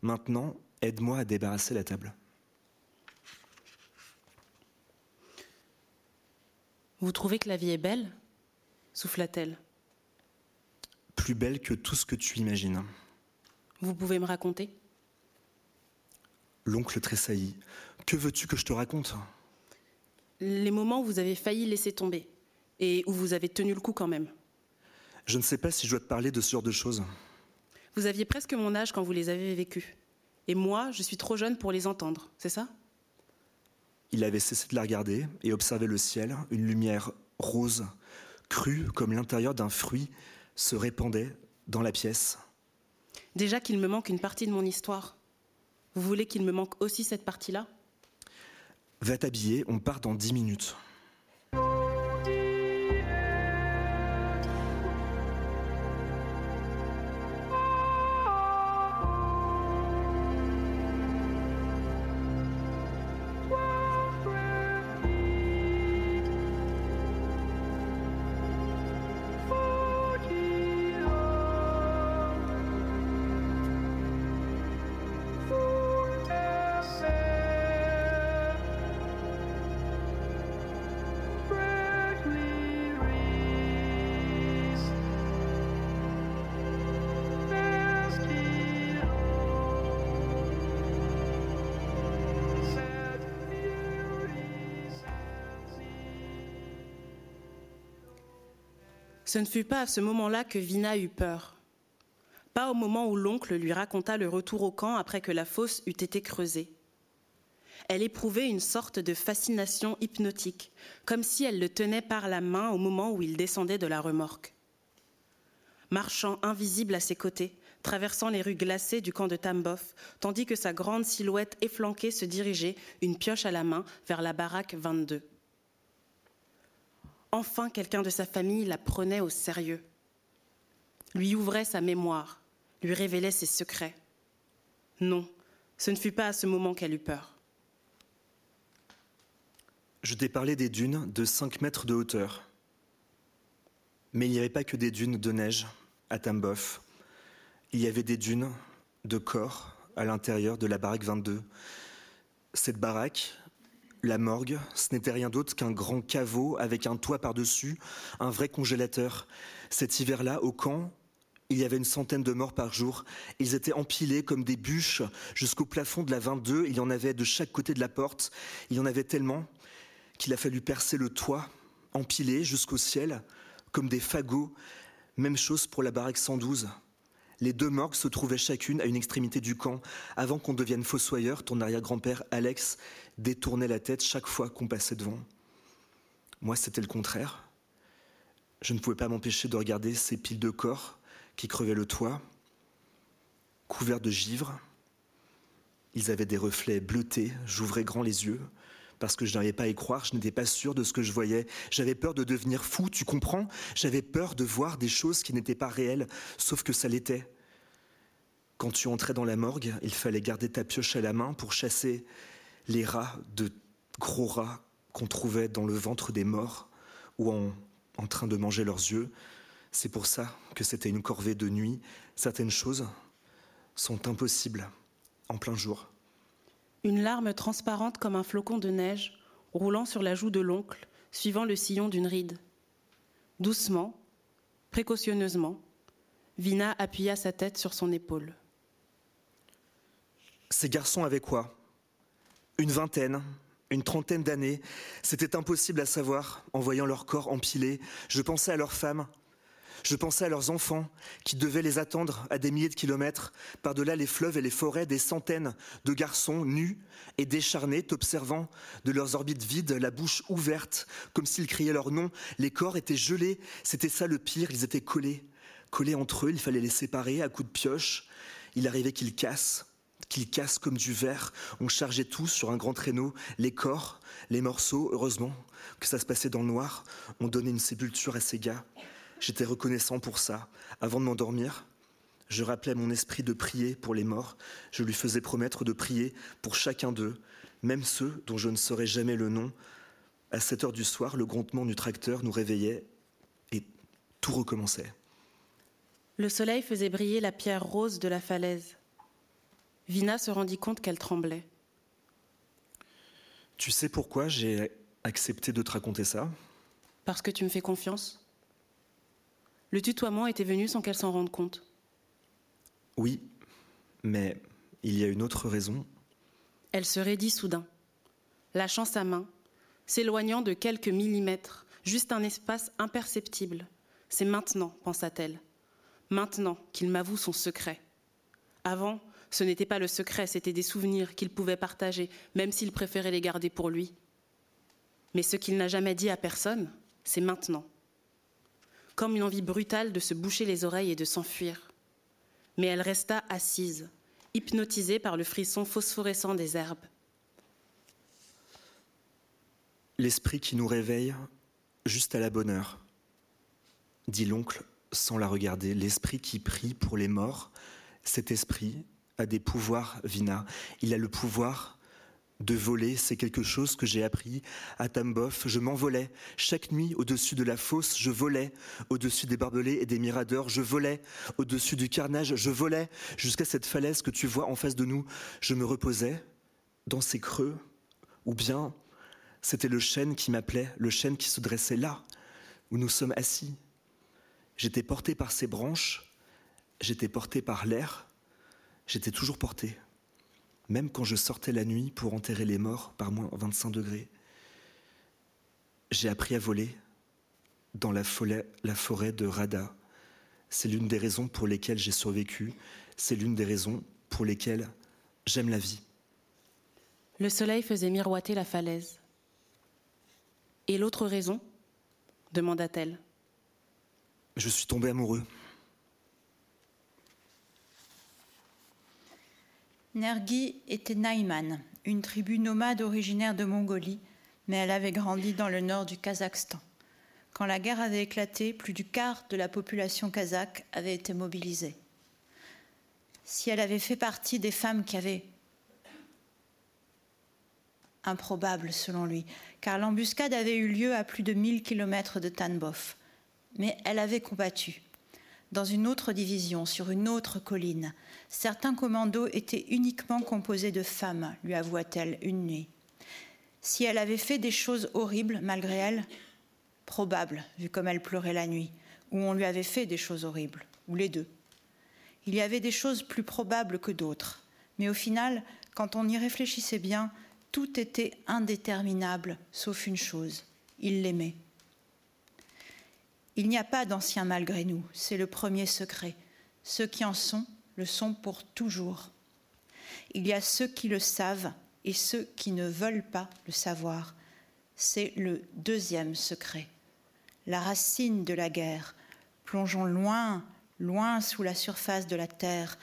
Maintenant, aide-moi à débarrasser la table. Vous trouvez que la vie est belle? souffla-t-elle plus belle que tout ce que tu imagines. Vous pouvez me raconter? L'oncle tressaillit. Que veux-tu que je te raconte? Les moments où vous avez failli laisser tomber et où vous avez tenu le coup quand même. Je ne sais pas si je dois te parler de ce genre de choses. Vous aviez presque mon âge quand vous les avez vécues. Et moi, je suis trop jeune pour les entendre, c'est ça? Il avait cessé de la regarder et observait le ciel, une lumière rose, crue comme l'intérieur d'un fruit se répandait dans la pièce. Déjà qu'il me manque une partie de mon histoire. Vous voulez qu'il me manque aussi cette partie-là? Va t'habiller, on part dans dix minutes. Ce ne fut pas à ce moment-là que Vina eut peur. Pas au moment où l'oncle lui raconta le retour au camp après que la fosse eût été creusée. Elle éprouvait une sorte de fascination hypnotique, comme si elle le tenait par la main au moment où il descendait de la remorque. Marchant invisible à ses côtés, traversant les rues glacées du camp de Tambov, tandis que sa grande silhouette efflanquée se dirigeait, une pioche à la main, vers la baraque 22. Enfin, quelqu'un de sa famille la prenait au sérieux, lui ouvrait sa mémoire, lui révélait ses secrets. Non, ce ne fut pas à ce moment qu'elle eut peur. Je t'ai parlé des dunes de 5 mètres de hauteur. Mais il n'y avait pas que des dunes de neige à Tambov. Il y avait des dunes de corps à l'intérieur de la baraque 22. Cette baraque, la morgue, ce n'était rien d'autre qu'un grand caveau avec un toit par-dessus, un vrai congélateur. Cet hiver-là, au camp, il y avait une centaine de morts par jour. Ils étaient empilés comme des bûches jusqu'au plafond de la 22. Il y en avait de chaque côté de la porte. Il y en avait tellement qu'il a fallu percer le toit, empilé jusqu'au ciel, comme des fagots. Même chose pour la baraque 112. Les deux morgues se trouvaient chacune à une extrémité du camp. Avant qu'on devienne fossoyeur, ton arrière-grand-père Alex détournait la tête chaque fois qu'on passait devant. Moi, c'était le contraire. Je ne pouvais pas m'empêcher de regarder ces piles de corps qui crevaient le toit, couverts de givre. Ils avaient des reflets bleutés, j'ouvrais grand les yeux parce que je n'arrivais pas à y croire, je n'étais pas sûr de ce que je voyais. J'avais peur de devenir fou, tu comprends? J'avais peur de voir des choses qui n'étaient pas réelles, sauf que ça l'était. Quand tu entrais dans la morgue, il fallait garder ta pioche à la main pour chasser les rats de gros rats qu'on trouvait dans le ventre des morts ou en, en train de manger leurs yeux. C'est pour ça que c'était une corvée de nuit. Certaines choses sont impossibles en plein jour. Une larme transparente comme un flocon de neige roulant sur la joue de l'oncle, suivant le sillon d'une ride. Doucement, précautionneusement, Vina appuya sa tête sur son épaule. Ces garçons avaient quoi? Une vingtaine, une trentaine d'années. C'était impossible à savoir en voyant leur corps empilés. Je pensais à leurs femmes, je pensais à leurs enfants qui devaient les attendre à des milliers de kilomètres, par-delà les fleuves et les forêts, des centaines de garçons nus et décharnés, t'observant de leurs orbites vides, la bouche ouverte, comme s'ils criaient leur nom. Les corps étaient gelés, c'était ça le pire, ils étaient collés. Collés entre eux, il fallait les séparer à coups de pioche. Il arrivait qu'ils cassent, qu'ils cassent comme du verre. On chargeait tous sur un grand traîneau, les corps, les morceaux, heureusement que ça se passait dans le noir. On donnait une sépulture à ces gars. J'étais reconnaissant pour ça. Avant de m'endormir, je rappelais à mon esprit de prier pour les morts. Je lui faisais promettre de prier pour chacun d'eux, même ceux dont je ne saurais jamais le nom. À 7 heures du soir, le grondement du tracteur nous réveillait et tout recommençait. Le soleil faisait briller la pierre rose de la falaise. Vina se rendit compte qu'elle tremblait. Tu sais pourquoi j'ai accepté de te raconter ça? Parce que tu me fais confiance le tutoiement était venu sans qu'elle s'en rende compte. Oui, mais il y a une autre raison. Elle se raidit soudain, lâchant sa main, s'éloignant de quelques millimètres, juste un espace imperceptible. C'est maintenant, pensa-t-elle. Maintenant qu'il m'avoue son secret. Avant, ce n'était pas le secret, c'était des souvenirs qu'il pouvait partager, même s'il préférait les garder pour lui. Mais ce qu'il n'a jamais dit à personne, c'est maintenant comme une envie brutale de se boucher les oreilles et de s'enfuir. Mais elle resta assise, hypnotisée par le frisson phosphorescent des herbes. L'esprit qui nous réveille juste à la bonne heure, dit l'oncle sans la regarder, l'esprit qui prie pour les morts, cet esprit a des pouvoirs, Vina. Il a le pouvoir de voler, c'est quelque chose que j'ai appris à Tambov. Je m'envolais. Chaque nuit au-dessus de la fosse, je volais. Au-dessus des barbelés et des miradors, je volais. Au-dessus du carnage, je volais. Jusqu'à cette falaise que tu vois en face de nous. Je me reposais dans ces creux, ou bien c'était le chêne qui m'appelait, le chêne qui se dressait là, où nous sommes assis. J'étais porté par ses branches, j'étais porté par l'air, j'étais toujours porté même quand je sortais la nuit pour enterrer les morts par moins 25 degrés. J'ai appris à voler dans la, la forêt de Rada. C'est l'une des raisons pour lesquelles j'ai survécu, c'est l'une des raisons pour lesquelles j'aime la vie. Le soleil faisait miroiter la falaise. Et l'autre raison demanda-t-elle. Je suis tombé amoureux. Nergi était Naïman, une tribu nomade originaire de Mongolie, mais elle avait grandi dans le nord du Kazakhstan. Quand la guerre avait éclaté, plus du quart de la population kazakh avait été mobilisée. Si elle avait fait partie des femmes qui avaient improbable selon lui, car l'embuscade avait eu lieu à plus de 1000 kilomètres de Tanbof. Mais elle avait combattu. Dans une autre division, sur une autre colline, certains commandos étaient uniquement composés de femmes, lui avoua-t-elle une nuit. Si elle avait fait des choses horribles malgré elle, probable, vu comme elle pleurait la nuit, ou on lui avait fait des choses horribles, ou les deux. Il y avait des choses plus probables que d'autres, mais au final, quand on y réfléchissait bien, tout était indéterminable, sauf une chose, il l'aimait. Il n'y a pas d'anciens malgré nous, c'est le premier secret. Ceux qui en sont le sont pour toujours. Il y a ceux qui le savent et ceux qui ne veulent pas le savoir. C'est le deuxième secret. La racine de la guerre. Plongeons loin, loin sous la surface de la terre,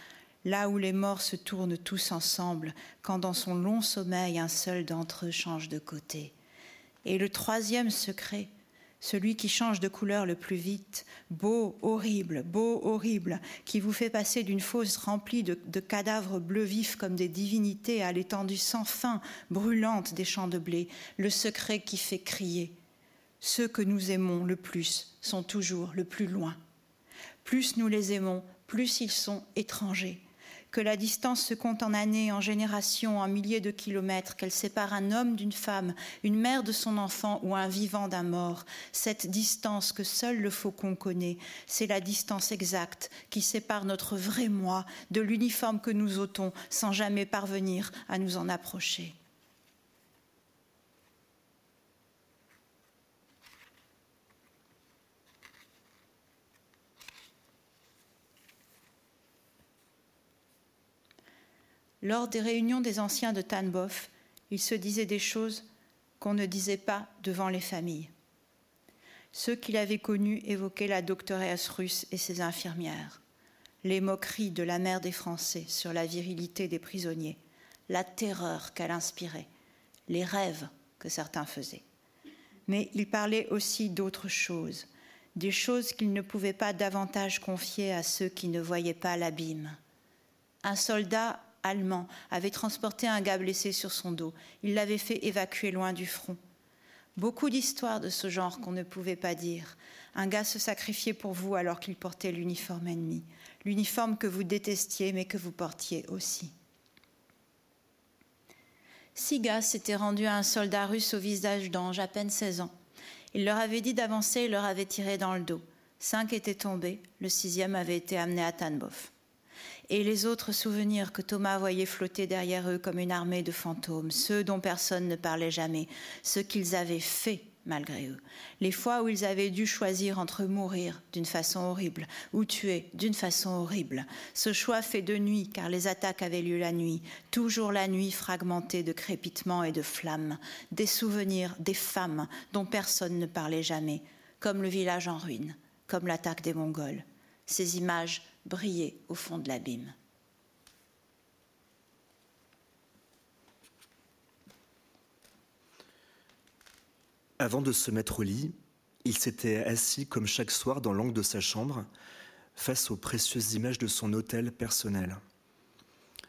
là où les morts se tournent tous ensemble, quand dans son long sommeil un seul d'entre eux change de côté. Et le troisième secret, celui qui change de couleur le plus vite, beau, horrible, beau, horrible, qui vous fait passer d'une fosse remplie de, cadavres bleus vifs comme des divinités à l'étendue sans fin, brûlante des champs de blé, le secret qui fait crier. Ceux que nous aimons le plus sont toujours le plus loin. Plus nous les aimons, plus ils sont étrangers que la distance se compte en années, en générations, en milliers de kilomètres, qu'elle sépare un homme d'une femme, une mère de son enfant ou un vivant d'un mort. Cette distance que seul le faucon connaît, c'est la distance exacte qui sépare notre vrai moi de l'uniforme que nous ôtons sans jamais parvenir à nous en approcher. Lors des réunions des anciens de Tanbof, il se disait des choses qu'on ne disait pas devant les familles. Ceux qu'il avait connus évoquaient la doctoresse russe et ses infirmières, les moqueries de la mère des Français sur la virilité des prisonniers, la terreur qu'elle inspirait, les rêves que certains faisaient. Mais il parlait aussi d'autres choses, des choses qu'il ne pouvait pas davantage confier à ceux qui ne voyaient pas l'abîme. Un soldat allemand avait transporté un gars blessé sur son dos. Il l'avait fait évacuer loin du front. Beaucoup d'histoires de ce genre qu'on ne pouvait pas dire. Un gars se sacrifiait pour vous alors qu'il portait l'uniforme ennemi, l'uniforme que vous détestiez mais que vous portiez aussi. Six gars s'étaient rendus à un soldat russe au visage d'ange, à peine 16 ans. Il leur avait dit d'avancer et leur avait tiré dans le dos. Cinq étaient tombés, le sixième avait été amené à Tanbof et les autres souvenirs que Thomas voyait flotter derrière eux comme une armée de fantômes, ceux dont personne ne parlait jamais, ce qu'ils avaient fait malgré eux, les fois où ils avaient dû choisir entre mourir d'une façon horrible ou tuer d'une façon horrible. Ce choix fait de nuit, car les attaques avaient lieu la nuit, toujours la nuit fragmentée de crépitements et de flammes, des souvenirs des femmes dont personne ne parlait jamais, comme le village en ruine, comme l'attaque des Mongols. Ces images briller au fond de l'abîme. Avant de se mettre au lit, il s'était assis comme chaque soir dans l'angle de sa chambre, face aux précieuses images de son hôtel personnel.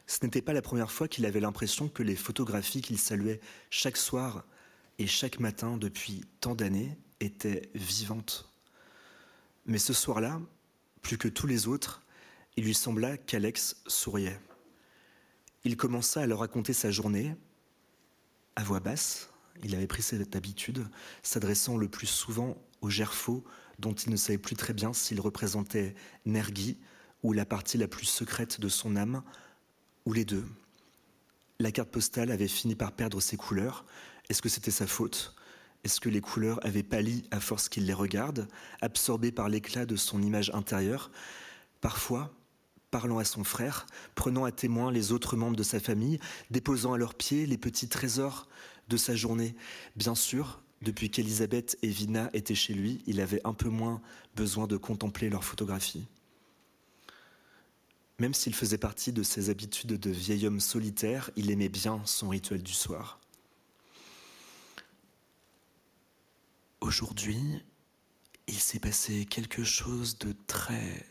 Ce n'était pas la première fois qu'il avait l'impression que les photographies qu'il saluait chaque soir et chaque matin depuis tant d'années étaient vivantes. Mais ce soir-là, plus que tous les autres, il lui sembla qu'Alex souriait. Il commença à leur raconter sa journée, à voix basse, il avait pris cette habitude, s'adressant le plus souvent au Gerfaux, dont il ne savait plus très bien s'il représentait Nergui ou la partie la plus secrète de son âme, ou les deux. La carte postale avait fini par perdre ses couleurs. Est-ce que c'était sa faute? Est-ce que les couleurs avaient pâli à force qu'il les regarde, absorbées par l'éclat de son image intérieure? Parfois, parlant à son frère, prenant à témoin les autres membres de sa famille, déposant à leurs pieds les petits trésors de sa journée. Bien sûr, depuis qu'Elisabeth et Vina étaient chez lui, il avait un peu moins besoin de contempler leurs photographies. Même s'il faisait partie de ses habitudes de vieil homme solitaire, il aimait bien son rituel du soir. Aujourd'hui, il s'est passé quelque chose de très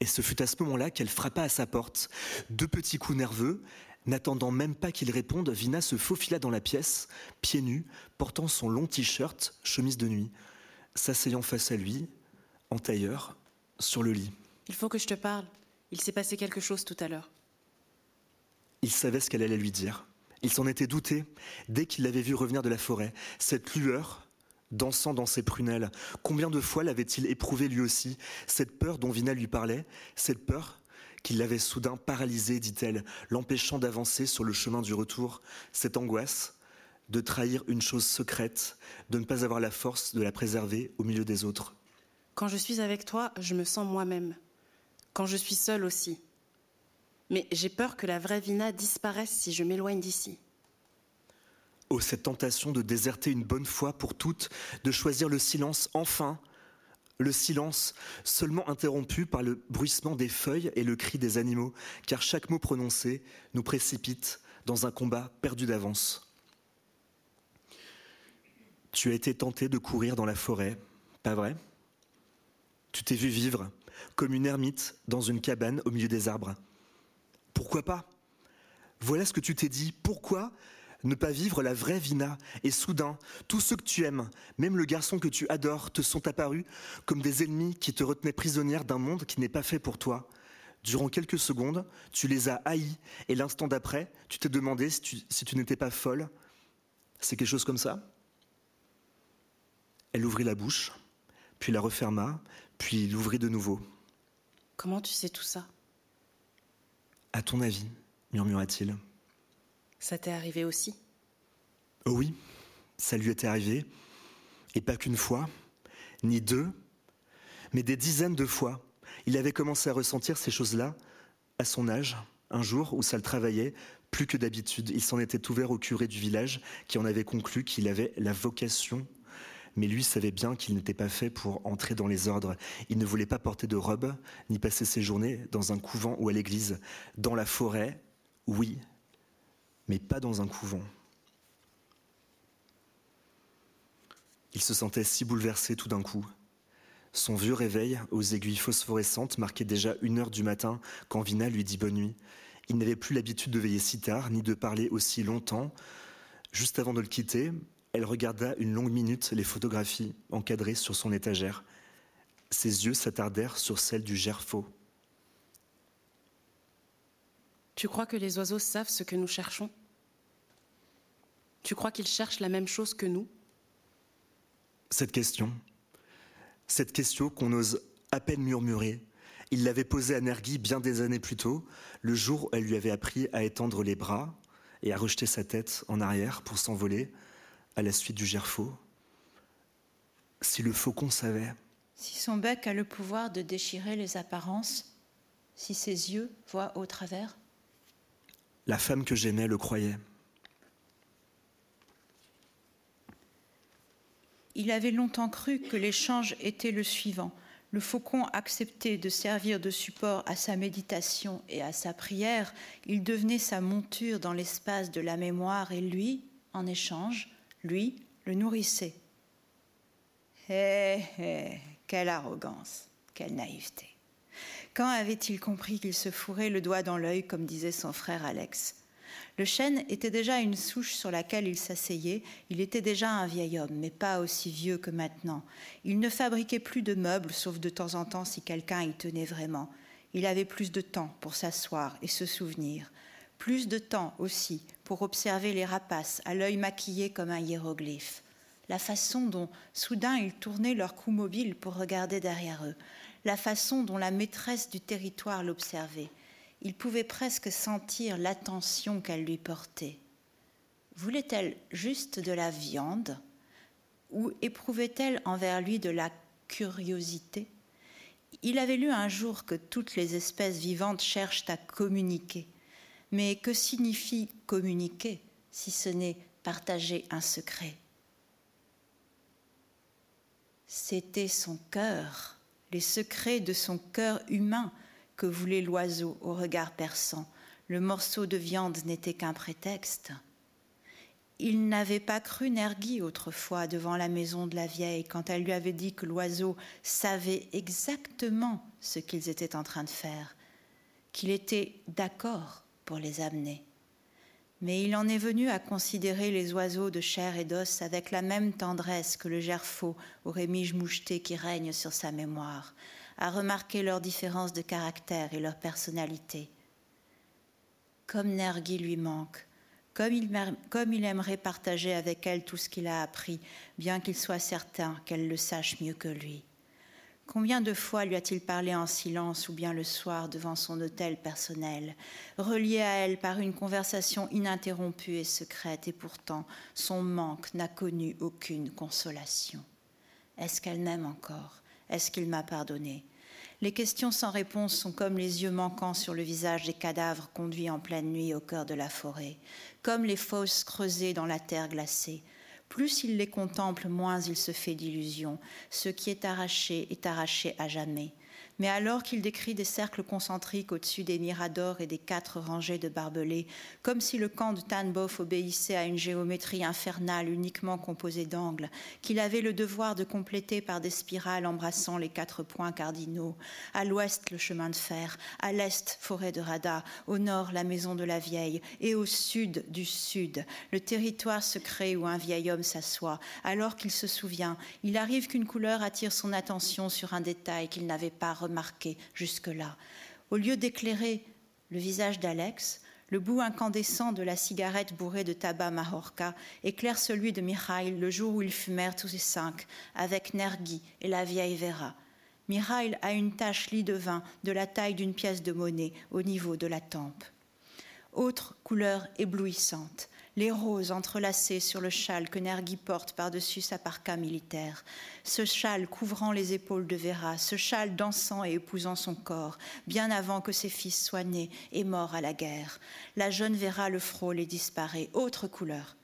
et ce fut à ce moment-là qu'elle frappa à sa porte. Deux petits coups nerveux, N'attendant même pas qu'il réponde, Vina se faufila dans la pièce, pieds nus, portant son long t-shirt, chemise de nuit, s'asseyant face à lui, en tailleur, sur le lit. Il faut que je te parle. Il s'est passé quelque chose tout à l'heure. Il savait ce qu'elle allait lui dire. Il s'en était douté dès qu'il l'avait vue revenir de la forêt. Cette lueur dansant dans ses prunelles, combien de fois l'avait-il éprouvé lui aussi Cette peur dont Vina lui parlait, cette peur qui l'avait soudain paralysé, dit-elle, l'empêchant d'avancer sur le chemin du retour, cette angoisse de trahir une chose secrète, de ne pas avoir la force de la préserver au milieu des autres. Quand je suis avec toi, je me sens moi-même. Quand je suis seule aussi. Mais j'ai peur que la vraie Vina disparaisse si je m'éloigne d'ici. Oh, cette tentation de déserter une bonne fois pour toutes, de choisir le silence enfin, le silence seulement interrompu par le bruissement des feuilles et le cri des animaux, car chaque mot prononcé nous précipite dans un combat perdu d'avance. Tu as été tenté de courir dans la forêt, pas vrai? Tu t'es vu vivre comme une ermite dans une cabane au milieu des arbres. Pourquoi pas? Voilà ce que tu t'es dit. Pourquoi ne pas vivre la vraie Vina. Et soudain, tous ceux que tu aimes, même le garçon que tu adores, te sont apparus comme des ennemis qui te retenaient prisonnière d'un monde qui n'est pas fait pour toi. Durant quelques secondes, tu les as haïs et l'instant d'après, tu t'es demandé si tu, si tu n'étais pas folle. C'est quelque chose comme ça Elle ouvrit la bouche, puis la referma, puis l'ouvrit de nouveau. Comment tu sais tout ça? À ton avis, murmura-t-il. Ça t'est arrivé aussi? Oh oui, ça lui était arrivé. Et pas qu'une fois, ni deux, mais des dizaines de fois. Il avait commencé à ressentir ces choses-là à son âge, un jour où ça le travaillait plus que d'habitude. Il s'en était ouvert au curé du village qui en avait conclu qu'il avait la vocation. Mais lui savait bien qu'il n'était pas fait pour entrer dans les ordres. Il ne voulait pas porter de robe, ni passer ses journées dans un couvent ou à l'église. Dans la forêt, oui, mais pas dans un couvent. Il se sentait si bouleversé tout d'un coup. Son vieux réveil aux aiguilles phosphorescentes marquait déjà une heure du matin quand Vina lui dit bonne nuit. Il n'avait plus l'habitude de veiller si tard, ni de parler aussi longtemps. Juste avant de le quitter, elle regarda une longue minute les photographies encadrées sur son étagère. Ses yeux s'attardèrent sur celles du gerfaut. Tu crois que les oiseaux savent ce que nous cherchons? Tu crois qu'ils cherchent la même chose que nous? Cette question, cette question qu'on ose à peine murmurer, il l'avait posée à Nergui bien des années plus tôt, le jour où elle lui avait appris à étendre les bras et à rejeter sa tête en arrière pour s'envoler à la suite du gerfaut. Si le faucon savait. Si son bec a le pouvoir de déchirer les apparences, si ses yeux voient au travers. La femme que j'aimais le croyait. Il avait longtemps cru que l'échange était le suivant. Le faucon acceptait de servir de support à sa méditation et à sa prière. Il devenait sa monture dans l'espace de la mémoire et lui, en échange, lui, le nourrissait. Hé, hé, quelle arrogance, quelle naïveté. Quand avait-il compris qu'il se fourrait le doigt dans l'œil, comme disait son frère Alex? Le chêne était déjà une souche sur laquelle il s'asseyait. Il était déjà un vieil homme, mais pas aussi vieux que maintenant. Il ne fabriquait plus de meubles, sauf de temps en temps si quelqu'un y tenait vraiment. Il avait plus de temps pour s'asseoir et se souvenir. Plus de temps aussi pour observer les rapaces à l'œil maquillé comme un hiéroglyphe. La façon dont soudain ils tournaient leur cou mobile pour regarder derrière eux la façon dont la maîtresse du territoire l'observait. Il pouvait presque sentir l'attention qu'elle lui portait. Voulait-elle juste de la viande ou éprouvait-elle envers lui de la curiosité? Il avait lu un jour que toutes les espèces vivantes cherchent à communiquer. Mais que signifie communiquer si ce n'est partager un secret? C'était son cœur les secrets de son cœur humain que voulait l'oiseau au regard perçant. Le morceau de viande n'était qu'un prétexte. Il n'avait pas cru Nergui autrefois devant la maison de la vieille quand elle lui avait dit que l'oiseau savait exactement ce qu'ils étaient en train de faire, qu'il était d'accord pour les amener. Mais il en est venu à considérer les oiseaux de chair et d'os avec la même tendresse que le gerfaut au rémige moucheté qui règne sur sa mémoire, à remarquer leurs différences de caractère et leur personnalité. Comme Nergui lui manque, comme il, aimerait partager avec elle tout ce qu'il a appris, bien qu'il soit certain qu'elle le sache mieux que lui. Combien de fois lui a-t-il parlé en silence ou bien le soir devant son hôtel personnel, relié à elle par une conversation ininterrompue et secrète, et pourtant son manque n'a connu aucune consolation. Est-ce qu'elle m'aime encore? Est-ce qu'il m'a pardonné? Les questions sans réponse sont comme les yeux manquants sur le visage des cadavres conduits en pleine nuit au cœur de la forêt, comme les fosses creusées dans la terre glacée, plus il les contemple, moins il se fait d'illusions. Ce qui est arraché est arraché à jamais mais alors qu'il décrit des cercles concentriques au-dessus des miradors et des quatre rangées de barbelés, comme si le camp de Tanboff obéissait à une géométrie infernale uniquement composée d'angles, qu'il avait le devoir de compléter par des spirales embrassant les quatre points cardinaux, à l'ouest le chemin de fer, à l'est forêt de Rada, au nord la maison de la vieille, et au sud du sud, le territoire secret où un vieil homme s'assoit, alors qu'il se souvient, il arrive qu'une couleur attire son attention sur un détail qu'il n'avait pas remarqué jusque-là. Au lieu d'éclairer le visage d'Alex, le bout incandescent de la cigarette bourrée de tabac Mahorka éclaire celui de Mikhail le jour où ils fumèrent tous les cinq, avec Nergi et la vieille Vera. Mikhail a une tache lit de vin de la taille d'une pièce de monnaie au niveau de la tempe. Autre couleur éblouissante, les roses entrelacées sur le châle que Nergui porte par-dessus sa parka militaire, ce châle couvrant les épaules de Vera, ce châle dansant et épousant son corps, bien avant que ses fils soient nés et morts à la guerre. La jeune Vera le frôle et disparaît. Autre couleur,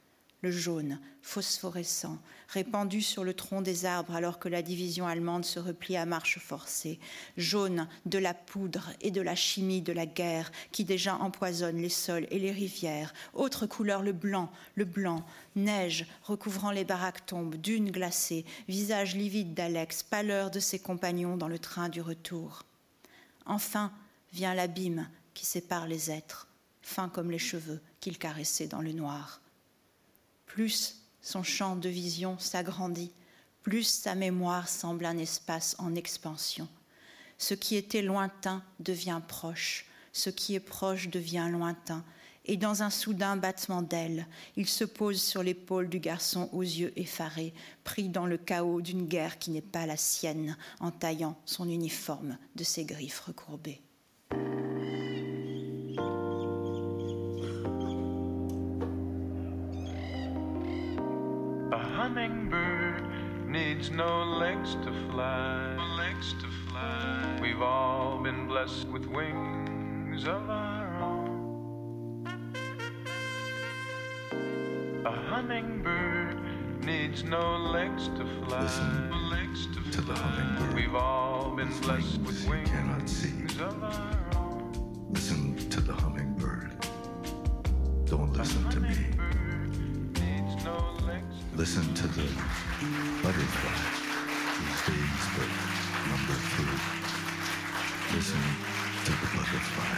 le jaune, phosphorescent, répandu sur le tronc des arbres alors que la division allemande se replie à marche forcée, jaune de la poudre et de la chimie de la guerre qui déjà empoisonne les sols et les rivières, autre couleur le blanc, le blanc, neige recouvrant les baraques tombes, dunes glacées, visage livide d'Alex, pâleur de ses compagnons dans le train du retour. Enfin vient l'abîme qui sépare les êtres, fin comme les cheveux qu'il caressait dans le noir plus son champ de vision s'agrandit, plus sa mémoire semble un espace en expansion. Ce qui était lointain devient proche, ce qui est proche devient lointain, et dans un soudain battement d'ailes, il se pose sur l'épaule du garçon aux yeux effarés, pris dans le chaos d'une guerre qui n'est pas la sienne, en taillant son uniforme de ses griffes recourbées. Legs to fly. Legs to fly. We've all been blessed with wings of our own. A hummingbird needs no legs to fly. Listen legs to, to the hummingbird. We've all been With blessed wings with you wings cannot see. of our own. Listen to the hummingbird. Don't listen to me. No Listen to the butterfly days but number few. Listen to the butterfly.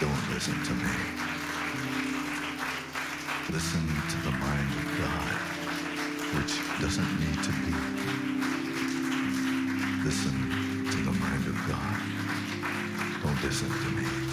Don't listen to me. Listen to the mind of God, which doesn't need to be. Listen to the mind of God. Don't listen to me.